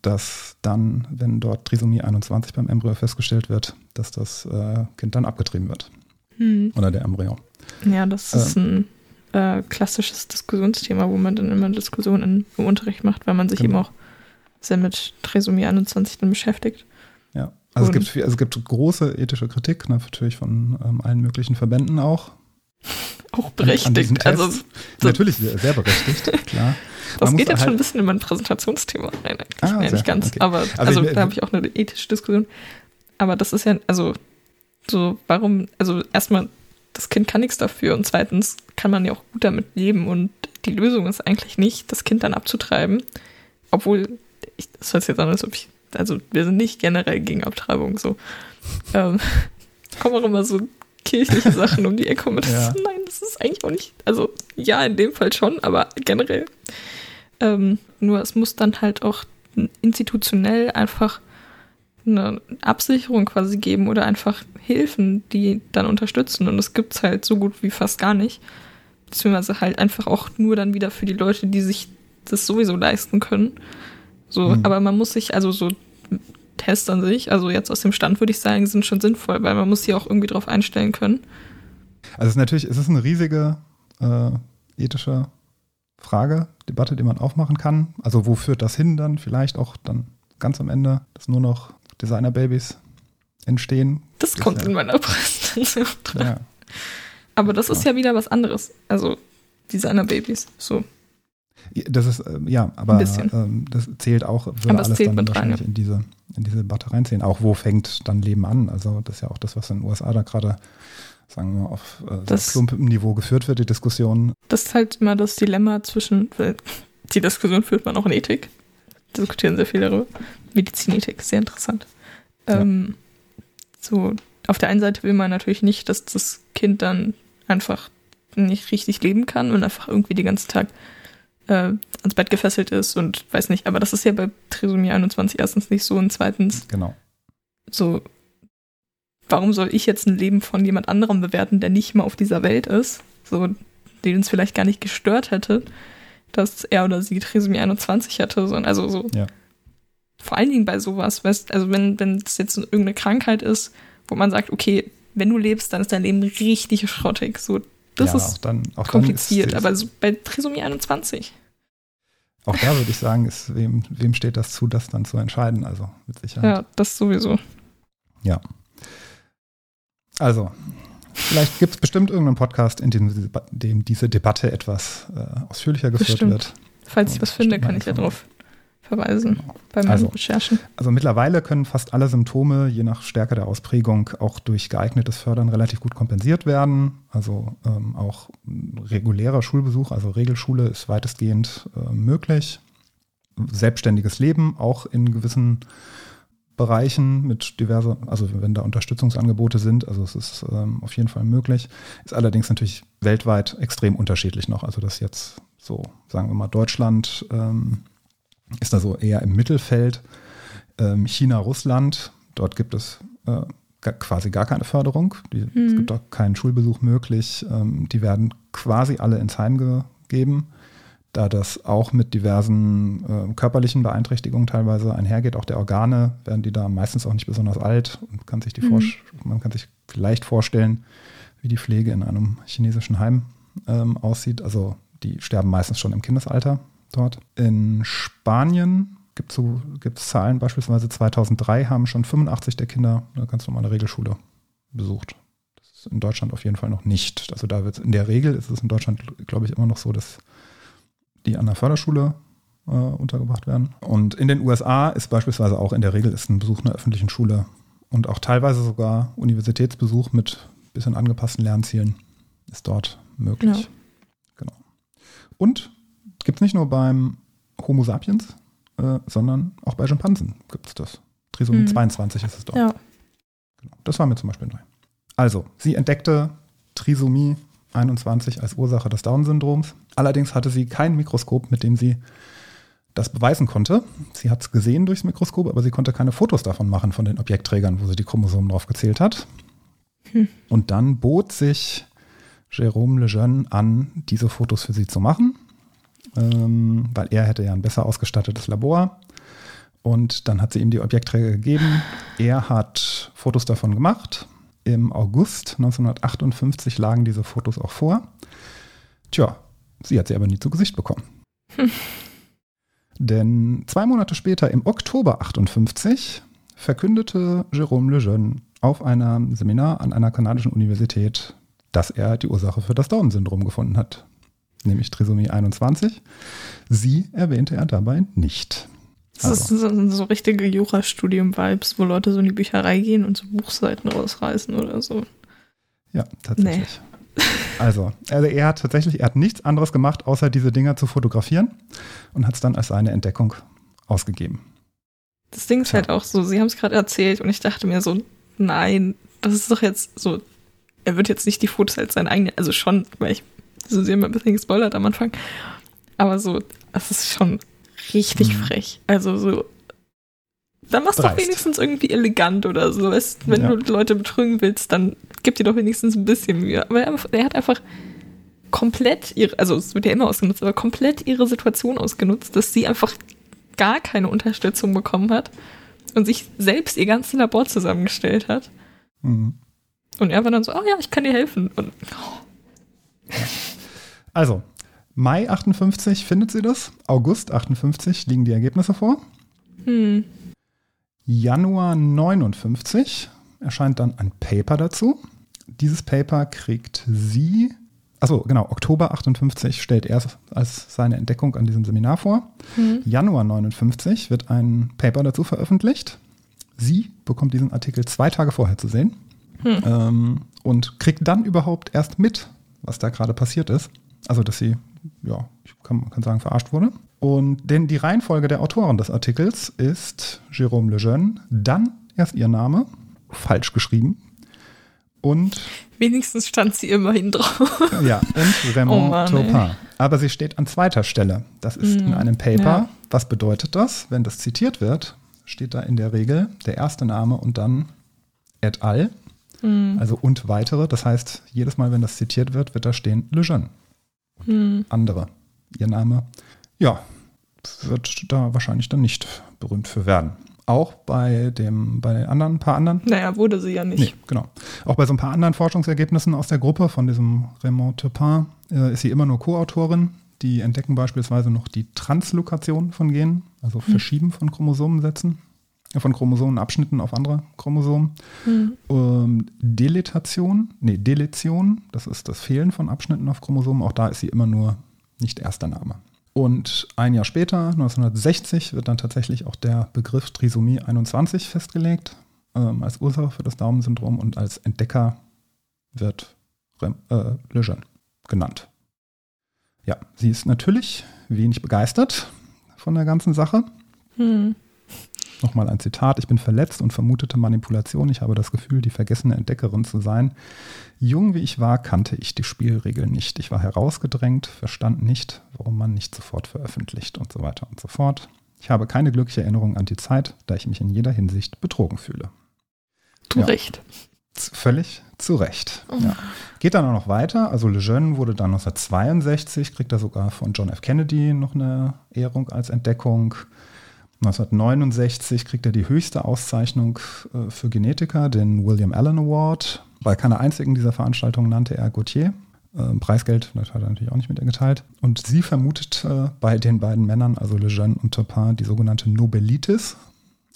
dass dann, wenn dort Trisomie 21 beim Embryo festgestellt wird, dass das äh, Kind dann abgetrieben wird. Hm. Oder der Embryo. Ja, das ist ein äh, klassisches Diskussionsthema, wo man dann immer Diskussionen im Unterricht macht, weil man sich Genau. eben auch sehr mit Trisomie 21 dann beschäftigt. Ja. Also es gibt, viel- also es gibt große ethische Kritik, ne, natürlich von ähm, allen möglichen Verbänden auch. Auch an berechtigt. Tests. Also so- Natürlich sehr, berechtigt, klar. das Man geht jetzt schon ein halt- bisschen in mein Präsentationsthema rein. Eigentlich. Ah, ja, nicht ganz, okay. aber Also also, ich- da habe ich auch eine ethische Diskussion. Aber das ist ja, also so, warum, also erstmal, das Kind kann nichts dafür und zweitens kann man ja auch gut damit leben und die Lösung ist eigentlich nicht, das Kind dann abzutreiben, obwohl, ich, das hört jetzt an, als ob ich, also wir sind nicht generell gegen Abtreibung, so. Ähm, kommen auch immer so kirchliche Sachen um die Ecke und Ja. nein, das ist eigentlich auch nicht, also ja, in dem Fall schon, aber generell. Ähm, nur es muss dann halt auch institutionell einfach eine Absicherung quasi geben oder einfach Hilfen, die dann unterstützen. Und das gibt's halt so gut wie fast gar nicht. Beziehungsweise halt einfach auch nur dann wieder für die Leute, die sich das sowieso leisten können. So, Mhm. aber man muss sich, also so Test an sich, also jetzt aus dem Stand würde ich sagen, sind schon sinnvoll, weil man muss sie auch irgendwie drauf einstellen können. Also es ist natürlich, es ist eine riesige äh, ethische Frage, Debatte, die man aufmachen kann. Also wo führt das hin dann vielleicht auch dann ganz am Ende, dass nur noch Designer-Babys entstehen? Das kommt ja, in meiner Präsentation dran. Ja. Aber das ist ja wieder was anderes. Also Designer-Babys, so. Das ist, äh, ja, aber ähm, das zählt auch, würde alles dann rein, wahrscheinlich ja. in diese, in diese Debatte reinziehen. Auch wo fängt dann Leben an? Also das ist ja auch das, was in den USA da gerade, sagen wir, auf äh, Das- plumpem Niveau geführt wird, die Diskussion. Das ist halt immer das Dilemma zwischen, weil die Diskussion führt man auch in Ethik. Diskutieren sehr viel darüber. Medizinethik, sehr interessant. Ja. Ähm, so, auf der einen Seite will man natürlich nicht, dass das Kind dann einfach nicht richtig leben kann und einfach irgendwie den ganzen Tag äh, ans Bett gefesselt ist und weiß nicht, aber das ist ja bei Trisomie 21 erstens nicht so und zweitens Genau. so, warum soll ich jetzt ein Leben von jemand anderem bewerten, der nicht mal auf dieser Welt ist, so, den es vielleicht gar nicht gestört hätte, dass er oder sie Trisomie 21 hatte, so, also so. Ja. Vor allen Dingen bei sowas, weißt, also wenn, wenn es jetzt irgendeine Krankheit ist, wo man sagt, okay, wenn du lebst, dann ist dein Leben richtig schrottig, so, das ja, ist auch dann, auch kompliziert, ist, aber so bei Trisomie 21. Auch da würde ich sagen, ist, wem, wem steht das zu, das dann zu entscheiden? Also mit Sicherheit. Ja, das sowieso. Also, vielleicht gibt es bestimmt irgendeinen Podcast, in dem, dem diese Debatte etwas äh, ausführlicher geführt Bestimmt. wird. Falls ich Ja, was finde, kann ich ja drauf verweisen bei meinen Also, Recherchen. Also mittlerweile können fast alle Symptome, je nach Stärke der Ausprägung, auch durch geeignetes Fördern relativ gut kompensiert werden. Also ähm, auch regulärer Schulbesuch, also Regelschule ist weitestgehend äh, möglich. Selbstständiges Leben auch in gewissen Bereichen mit diverse, also wenn da Unterstützungsangebote sind, also es ist ähm, auf jeden Fall möglich. Ist allerdings natürlich weltweit extrem unterschiedlich noch. Also das jetzt so, sagen wir mal, Deutschland ähm, ist da so eher im Mittelfeld. Ähm, China, Russland, dort gibt es äh, quasi gar keine Förderung. Die, Es Mhm. gibt auch keinen Schulbesuch möglich. Ähm, die werden quasi alle ins Heim gegeben, da das auch mit diversen äh, körperlichen Beeinträchtigungen teilweise einhergeht. Auch der Organe werden die da meistens auch nicht besonders alt und kann sich die Mhm. man kann sich vielleicht vorstellen, wie die Pflege in einem chinesischen Heim ähm, aussieht. Also die sterben meistens schon im Kindesalter dort. In Spanien gibt es so, gibt's Zahlen, beispielsweise 2003 haben schon 85 der Kinder eine ganz normale Regelschule besucht. Das ist in Deutschland auf jeden Fall noch nicht. Also da wird in der Regel ist es in Deutschland, glaube ich, immer noch so, dass die an der Förderschule äh, untergebracht werden. Und in den USA ist beispielsweise auch in der Regel ist ein Besuch einer öffentlichen Schule und auch teilweise sogar Universitätsbesuch mit bisschen angepassten Lernzielen ist dort möglich. Ja. Genau. Und gibt es nicht nur beim Homo sapiens, äh, sondern auch bei Schimpansen gibt es das. Trisomie Mhm. 22 ist es dort. Ja. Genau. Das war mir zum Beispiel neu. Also, sie entdeckte Trisomie 21 als Ursache des Down-Syndroms. Allerdings hatte sie kein Mikroskop, mit dem sie das beweisen konnte. Sie hat es gesehen durchs Mikroskop, aber sie konnte keine Fotos davon machen, von den Objektträgern, wo sie die Chromosomen drauf gezählt hat. Hm. Und dann bot sich Jérôme Lejeune an, diese Fotos für sie zu machen, ähm, weil er hätte ja ein besser ausgestattetes Labor. Und dann hat sie ihm die Objektträger gegeben. Er hat Fotos davon gemacht. Im August 1958 lagen diese Fotos auch vor. Tja, sie hat sie aber nie zu Gesicht bekommen. Denn zwei Monate später, im Oktober 58, verkündete Jérôme Lejeune auf einem Seminar an einer kanadischen Universität, dass er die Ursache für das Down-Syndrom gefunden hat, nämlich Trisomie 21. Sie erwähnte er dabei nicht. Das ist so, so richtige Jurastudium-Vibes, wo Leute so in die Bücherei gehen und so Buchseiten rausreißen oder so. Ja, tatsächlich. Also, also er hat tatsächlich, er hat nichts anderes gemacht, außer diese Dinger zu fotografieren und hat es dann als seine Entdeckung ausgegeben. Das Ding ist Tja. halt auch so, sie haben es gerade erzählt und ich dachte mir so, nein, das ist doch jetzt so, er wird jetzt nicht die Fotos als sein eigene, also schon, weil ich, so haben ein bisschen gespoilert am Anfang, aber so, das ist schon richtig Mhm. frech. Also so, dann mach's doch Dreist. wenigstens irgendwie elegant oder so. Weißt, wenn Ja. du Leute betrügen willst, dann gib dir doch wenigstens ein bisschen Mühe. Aber er, er hat einfach komplett ihre, also es wird ja immer ausgenutzt, aber komplett ihre Situation ausgenutzt, dass sie einfach gar keine Unterstützung bekommen hat und sich selbst ihr ganzes Labor zusammengestellt hat. Mhm. Und er war dann so, oh ja, ich kann dir helfen. Und Also, Mai 58 findet sie das. August 58 liegen die Ergebnisse vor. hm, Januar 59 erscheint dann ein Paper dazu. Dieses Paper kriegt sie, also genau, Oktober 58 stellt er es als seine Entdeckung an diesem Seminar vor. Januar 59 wird ein Paper dazu veröffentlicht. Sie bekommt diesen Artikel zwei Tage vorher zu sehen ähm, und kriegt dann überhaupt erst mit, was da gerade passiert ist. Also, dass sie, ja, ich kann, man kann sagen, verarscht wurde. Und denn die Reihenfolge der Autoren des Artikels ist Jérôme Lejeune, dann erst ihr Name, falsch geschrieben. Und wenigstens stand sie immerhin drauf. ja, und Raymond Oh Mann, ey. Taupin. Aber sie steht an zweiter Stelle. Das ist in einem Paper. ja. Was bedeutet das? Wenn das zitiert wird, steht da in der Regel der erste Name und dann et al. Also und weitere. Das heißt, jedes Mal, wenn das zitiert wird, wird da stehen Lejeune. Andere. Ihr Name, ja, wird da wahrscheinlich dann nicht berühmt für werden. Auch bei dem, bei den anderen, paar anderen Naja, wurde sie ja nicht. Nee, genau. Auch bei so ein paar anderen Forschungsergebnissen aus der Gruppe von diesem Raymond Turpin äh, ist sie immer nur Co-Autorin. Die entdecken beispielsweise noch die Translokation von Genen, also Verschieben von Chromosomensätzen, von Chromosomenabschnitten auf andere Chromosomen. Ähm, Deletation, nee, Deletion, das ist das Fehlen von Abschnitten auf Chromosomen. Auch da ist sie immer nur nicht erster Name. Und ein Jahr später, 1960, wird dann tatsächlich auch der Begriff Trisomie 21 festgelegt ähm, als Ursache für das Daumensyndrom und als Entdecker wird Rem, äh, Lejeune genannt. Ja, sie ist natürlich wenig begeistert von der ganzen Sache. Hm. Nochmal ein Zitat. Ich bin verletzt und vermutete Manipulation. Ich habe das Gefühl, die vergessene Entdeckerin zu sein. Jung wie ich war, kannte ich die Spielregeln nicht. Ich war herausgedrängt, verstand nicht, warum man nicht sofort veröffentlicht und so weiter und so fort. Ich habe keine glückliche Erinnerung an die Zeit, da ich mich in jeder Hinsicht betrogen fühle. Du Ja. recht. Z- Völlig zu Recht. Ja. Geht dann auch noch weiter. Also Lejeune wurde dann 1962, kriegt er sogar von John F. Kennedy noch eine Ehrung als Entdeckung. 1969 kriegt er die höchste Auszeichnung äh, für Genetiker, den William Allen Award. Bei keiner einzigen dieser Veranstaltungen nannte er Gautier. Ähm, Preisgeld das hat er natürlich auch nicht mit ihr geteilt. Und sie vermutet bei den beiden Männern, also Lejeune und Turpin, die sogenannte Nobelitis,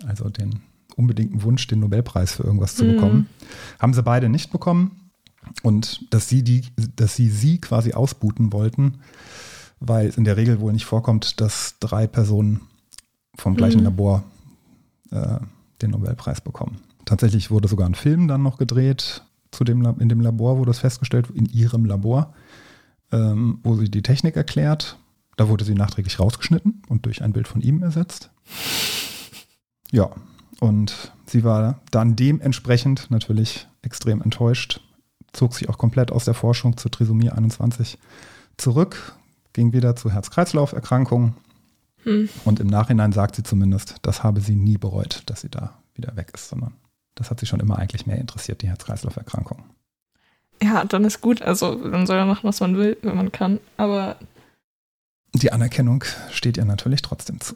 also den unbedingten Wunsch, den Nobelpreis für irgendwas zu bekommen. Haben sie beide nicht bekommen. Und dass sie, die, dass sie sie quasi ausbuten wollten, weil es in der Regel wohl nicht vorkommt, dass drei Personen vom gleichen Labor äh, den Nobelpreis bekommen. Tatsächlich wurde sogar ein Film dann noch gedreht, zu dem, in dem Labor wurde es festgestellt, in ihrem Labor, ähm, wo sie die Technik erklärt. Da wurde sie nachträglich rausgeschnitten und durch ein Bild von ihm ersetzt. Ja, und sie war dann dementsprechend natürlich extrem enttäuscht, zog sich auch komplett aus der Forschung zur Trisomie 21 zurück, ging wieder zu Herz-Kreislauf-Erkrankungen und im Nachhinein sagt sie zumindest, das habe sie nie bereut, dass sie da wieder weg ist, sondern das hat sie schon immer eigentlich mehr interessiert, die Herz-Kreislauf-Erkrankung. Ja, dann ist gut. Also, dann soll er machen, was man will, wenn man kann. Aber Die Anerkennung steht ihr natürlich trotzdem zu.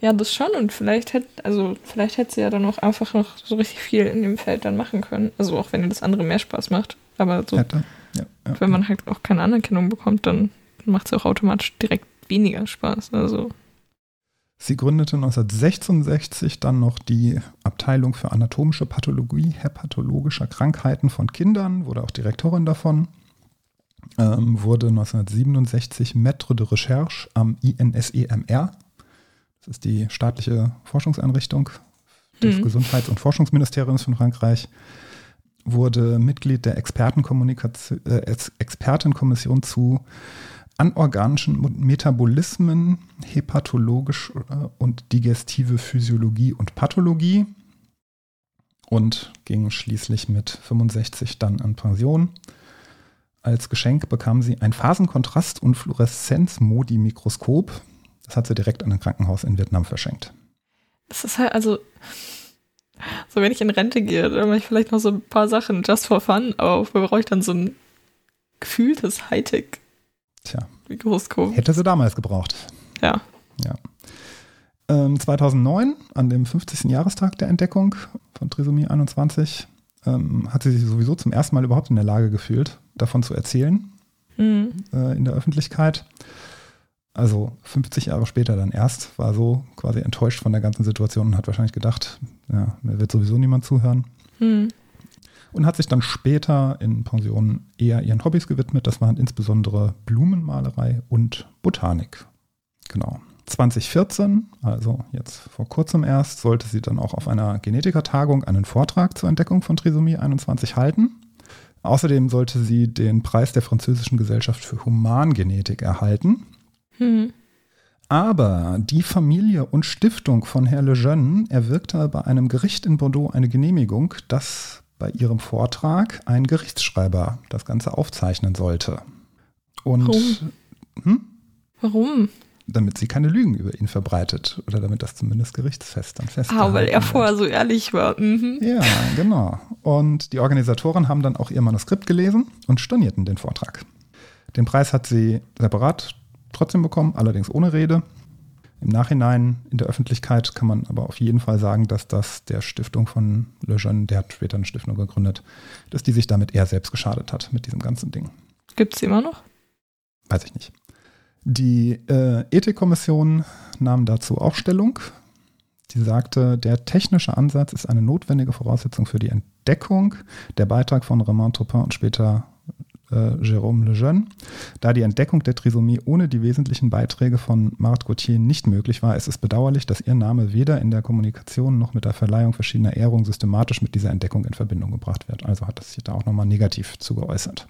ja, das schon. Und vielleicht hätte, also, vielleicht hätte sie ja dann auch einfach noch so richtig viel in dem Feld dann machen können. Also, auch wenn ihr das andere mehr Spaß macht. Aber so, Hätte. Ja, ja. wenn man halt auch keine Anerkennung bekommt, dann macht es auch automatisch direkt weniger Spaß. Also, Sie gründete 1966 dann noch die Abteilung für anatomische Pathologie hepatologischer Krankheiten von Kindern, wurde auch Direktorin davon, ähm, wurde 1967 Maître de Recherche am INSEMR, das ist die staatliche Forschungseinrichtung des Mhm. Gesundheits- und Forschungsministeriums von Frankreich, wurde Mitglied der äh, Ex- Expertenkommission zu anorganischen Metabolismen, hepatologisch äh, und digestive Physiologie und Pathologie und ging schließlich mit 65 dann an Pension. Als Geschenk bekam sie ein Phasenkontrast- und Fluoreszenzmodi-Mikroskop. Das hat sie direkt an ein Krankenhaus in Vietnam verschenkt. das ist halt, also, so wenn ich in Rente gehe, dann mache ich vielleicht noch so ein paar Sachen just for fun, aber wofür brauche ich dann so ein gefühltes Hightech-Mikroskop? Tja, hätte sie damals gebraucht. Ja. Ja. Ähm, 2009, an dem 50. Jahrestag der Entdeckung von Trisomie 21, ähm, hat sie sich sowieso zum ersten Mal überhaupt in der Lage gefühlt, davon zu erzählen Mhm. äh, in der Öffentlichkeit. Also 50 Jahre später dann erst, war so quasi enttäuscht von der ganzen Situation und hat wahrscheinlich gedacht, ja, mir wird sowieso niemand zuhören. Mhm. Und hat sich dann später in Pensionen eher ihren Hobbys gewidmet. Das waren insbesondere Blumenmalerei und Botanik. Genau. 2014, also jetzt vor kurzem erst, sollte sie dann auch auf einer Genetikertagung einen Vortrag zur Entdeckung von Trisomie 21 halten. Außerdem sollte sie den Preis der Französischen Gesellschaft für Humangenetik erhalten. Mhm. Aber die Familie und Stiftung von Herr Lejeune erwirkte bei einem Gericht in Bordeaux eine Genehmigung, dass bei ihrem Vortrag ein Gerichtsschreiber das Ganze aufzeichnen sollte. Und Warum? Hm? Warum? damit sie keine Lügen über ihn verbreitet oder damit das zumindest gerichtsfest dann festgehalten Ah, weil er wird. vorher so ehrlich war. Mhm. Ja, genau. Und die Organisatoren haben dann auch ihr Manuskript gelesen und stornierten den Vortrag. Den Preis hat sie separat trotzdem bekommen, allerdings ohne Rede. Im Nachhinein in der Öffentlichkeit kann man aber auf jeden Fall sagen, dass das der Stiftung von Lejeune, der hat später eine Stiftung gegründet, dass die sich damit eher selbst geschadet hat mit diesem ganzen Ding. Gibt's immer noch? Weiß ich nicht. Die äh, Ethikkommission nahm dazu auch Stellung. Die sagte, der technische Ansatz ist eine notwendige Voraussetzung für die Entdeckung. Der Beitrag von Romain Topin und später äh, Jérôme Lejeune. Da die Entdeckung der Trisomie ohne die wesentlichen Beiträge von Marthe Gauthier nicht möglich war, ist es bedauerlich, dass ihr Name weder in der Kommunikation noch mit der Verleihung verschiedener Ehrungen systematisch mit dieser Entdeckung in Verbindung gebracht wird. Also hat es sich da auch nochmal negativ zugeäußert.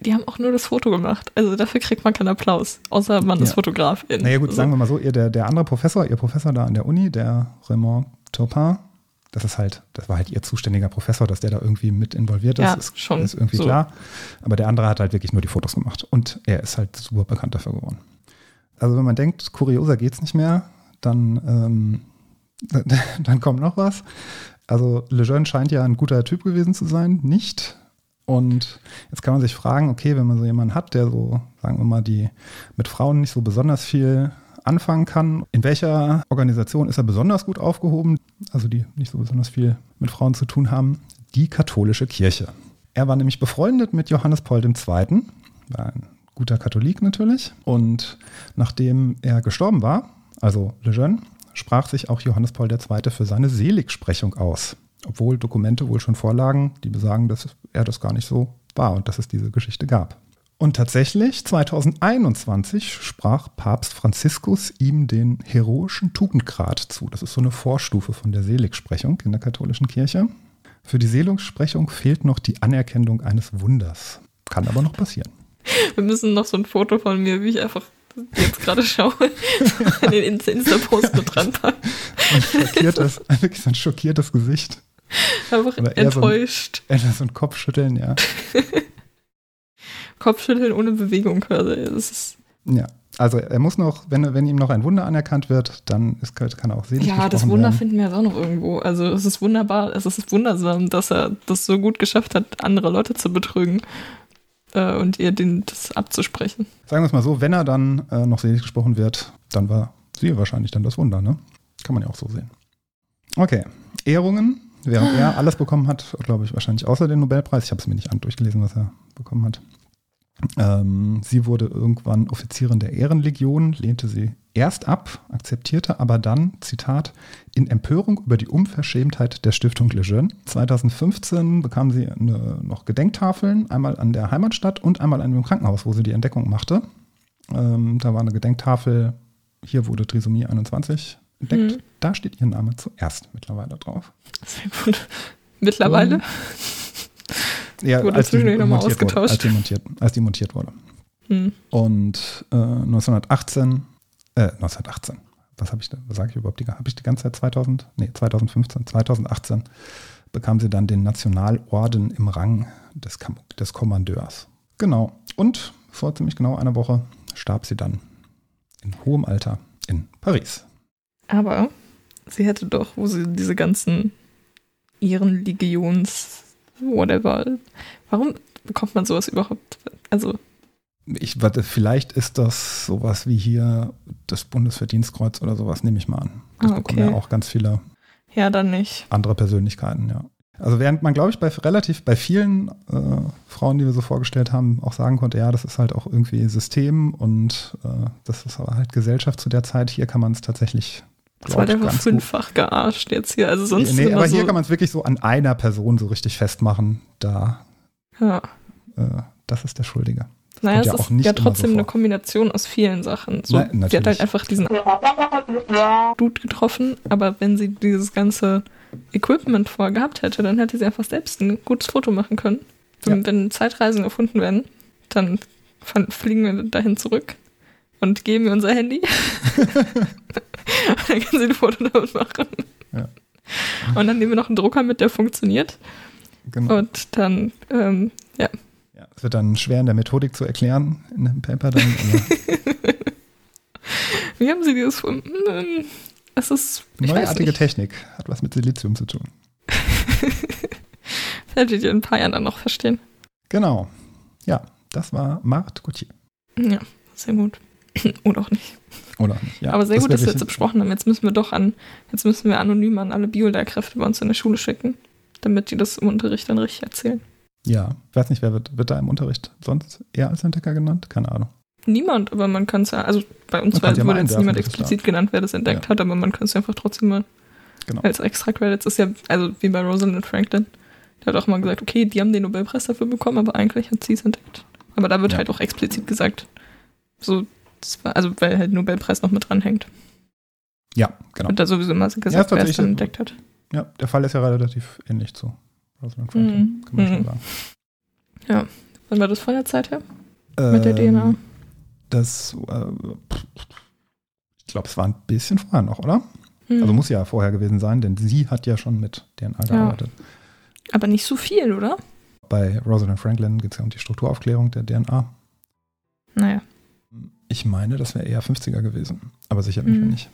Die haben auch nur das Foto gemacht. Also dafür kriegt man keinen Applaus. Außer man ist Ja. Fotografin. Naja gut, So. sagen wir mal so, ihr, der, der andere Professor, ihr Professor da an der Uni, der Raymond Turpin, das ist halt, das war halt ihr zuständiger Professor, dass der da irgendwie mit involviert ist, Ja, ist, schon ist irgendwie so. klar. Aber der andere hat halt wirklich nur die Fotos gemacht und er ist halt super bekannt dafür geworden. Also wenn man denkt, kurioser geht's nicht mehr, dann, ähm, dann kommt noch was. Also Lejeune scheint ja ein guter Typ gewesen zu sein, nicht? Und jetzt kann man sich fragen, okay, wenn man so jemanden hat, der so, sagen wir mal, die mit Frauen nicht so besonders viel anfangen kann, in welcher Organisation ist er besonders gut aufgehoben, also die nicht so besonders viel mit Frauen zu tun haben? Die katholische Kirche. Er war nämlich befreundet mit Johannes Paul II., war ein guter Katholik natürlich. Und nachdem er gestorben war, also Lejeune, sprach sich auch Johannes Paul II. für seine Seligsprechung aus. Obwohl Dokumente wohl schon vorlagen, die besagen, dass er das gar nicht so war und dass es diese Geschichte gab. Und tatsächlich, 2021 sprach Papst Franziskus ihm den heroischen Tugendgrad zu. Das ist so eine Vorstufe von der Seligsprechung in der katholischen Kirche. Für die Seligsprechung fehlt noch die Anerkennung eines Wunders. Kann aber noch passieren. Wir müssen noch so ein Foto von mir, wie ich einfach jetzt gerade schaue, in den Insta- Insta-Post mit dran packen. Ein schockiertes, wirklich so ein schockiertes Gesicht. Einfach eher so ein- enttäuscht. Etwas so ein Kopfschütteln, ja. Kopfschütteln ohne Bewegung. Also das ist, Ja. Also er muss noch, wenn, wenn ihm noch ein Wunder anerkannt wird, dann ist, kann er auch selig ja, das Wunder werden. finden wir jetzt auch noch irgendwo. Also es ist wunderbar, es ist wundersam, dass er das so gut geschafft hat, andere Leute zu betrügen äh, und ihr den, das abzusprechen. Sagen wir es mal so, wenn er dann äh, noch selig gesprochen wird, dann war sie wahrscheinlich dann das Wunder, ne? Kann man ja auch so sehen. Okay, Ehrungen, während er alles bekommen hat, glaube ich wahrscheinlich außer den Nobelpreis. Ich habe es mir nicht an durchgelesen, was er bekommen hat. Ähm, sie wurde irgendwann Offizierin der Ehrenlegion, lehnte sie erst ab, akzeptierte aber dann, Zitat, in Empörung über die Unverschämtheit der Stiftung Lejeune. 2015 bekam sie eine, noch Gedenktafeln, einmal an der Heimatstadt und einmal an dem Krankenhaus, wo sie die Entdeckung machte. Ähm, da war eine Gedenktafel, hier wurde Trisomie 21 entdeckt. Mhm. Da steht ihr Name zuerst mittlerweile drauf. Sehr gut. Mittlerweile. Um, Ja, Wurde als die, zwischendurch noch mal montiert wurde, ausgetauscht. als, die montiert, als die montiert wurde. Hm. Und äh, 1918, äh, 1918, was habe ich da, was sage ich überhaupt, die, habe ich die ganze Zeit 2000, nee, 2015, 2018 bekam sie dann den Nationalorden im Rang des, des Kommandeurs. Genau. Und vor ziemlich genau einer Woche starb sie dann in hohem Alter in Paris. Aber sie hätte doch, wo sie diese ganzen Ehrenlegions, whatever. Warum bekommt man sowas überhaupt? Also, Ich warte, vielleicht ist das sowas wie hier das Bundesverdienstkreuz oder sowas, nehme ich mal an. Das Ah, bekommen ja okay. auch ganz viele Ja, dann nicht. andere Persönlichkeiten, ja. Also während man, glaube ich, bei relativ bei vielen äh, Frauen, die wir so vorgestellt haben, auch sagen konnte, ja, das ist halt auch irgendwie System und äh, das ist aber halt Gesellschaft zu der Zeit. Hier kann man es tatsächlich. Das war einfach ganz gut- fünffach gearscht jetzt hier. Also sonst nee, immer aber so, hier kann man es wirklich so an einer Person so richtig festmachen. Da, ja. äh, das ist der Schuldige. Naja, kommt es ja ist ja immer so trotzdem eine. Kombination aus vielen Sachen. So, Nein, sie hat halt einfach diesen Dude getroffen, aber wenn sie dieses ganze Equipment vorher gehabt hätte, dann hätte sie einfach selbst ein gutes Foto machen können. Wenn, Ja. wenn Zeitreisen erfunden werden, dann fliegen wir dahin zurück und geben ihr unser Handy. dann kann sie ein Foto damit machen. Ja. Und dann nehmen wir noch einen Drucker mit, der funktioniert. Genau. Und dann, ähm, ja, Ja, es wird dann schwer in der Methodik zu erklären in dem Paper dann. Wie haben Sie dieses gefunden? Es ist neuartige. Technik hat was mit Silizium zu tun. Werdet ihr in ein paar Jahren dann noch verstehen. Genau. Ja, das war Marthe Gauthier. Ja, sehr gut. Oder auch nicht. Oder nicht? Ja, Aber sehr gut, dass wir jetzt besprochen haben. Jetzt müssen wir doch an, jetzt müssen wir anonym an alle Biolehrkräfte bei uns in der Schule schicken, damit die das im Unterricht dann richtig erzählen. Ja, ich weiß nicht, wer wird, wird da im Unterricht sonst eher als Entdecker genannt? Keine Ahnung. Niemand, aber man kann es ja, also bei uns war, ja wurde jetzt niemand das explizit genannt, wer das entdeckt Ja. hat, aber man kann es einfach trotzdem mal Genau. als extra Credits. Ist ja, also wie bei Rosalind Franklin. Der hat auch mal gesagt, okay, die haben den Nobelpreis dafür bekommen, aber eigentlich hat sie es entdeckt. Aber da wird Ja. halt auch explizit gesagt, so, das war, also weil halt Nobelpreis noch mit dranhängt. Ja, genau. Wird da sowieso immer Ja, gesagt, wer es dann entdeckt hat. Ja, der Fall ist ja relativ ähnlich zu Rosalind Franklin, Mhm. kann man schon Mhm. sagen. Wann war das von der Zeit her? Mit der Ähm, DNA? Das, äh, ich glaube, es war ein bisschen vorher noch, oder? Hm. Also muss ja vorher gewesen sein, denn sie hat ja schon mit DNA Ja. gearbeitet. aber nicht so viel, oder? Bei Rosalind Franklin geht es ja um die Strukturaufklärung der DNA. Naja. Ich meine, das wäre eher 50er gewesen, aber sicher bin ich mir Mhm. nicht.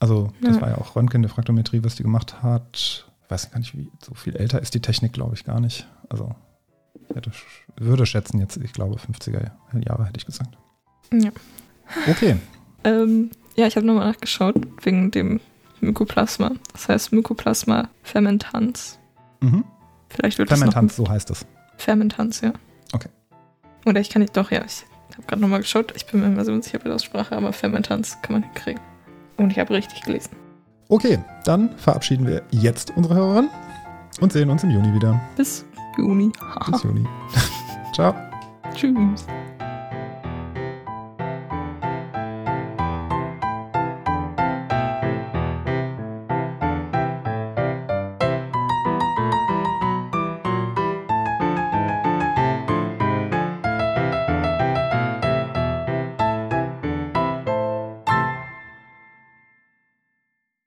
Also, das Ja. war ja auch Röntgendifraktometrie, was die gemacht hat. Ich weiß gar nicht, wie so viel älter ist die Technik, glaube ich, gar nicht. Also, ich hätte, würde schätzen jetzt, ich glaube, 50er Jahre hätte ich gesagt. Ja. Okay, Ähm, ja, ich habe nochmal nachgeschaut wegen dem Mykoplasma. Das heißt Mykoplasma fermentans. mhm. Vielleicht wird Fermentanz, es so heißt es. Fermentanz, ja. Okay. Oder ich kann nicht, doch, ja, ich habe gerade nochmal geschaut. Ich bin mir immer so unsicher bei der Aussprache, aber Fermentanz kann man hinkriegen. Und ich habe richtig gelesen. Okay, dann verabschieden wir jetzt unsere Hörerin und sehen uns im Juni wieder. Bis Juni. Bis Juni. Ciao. Tschüss.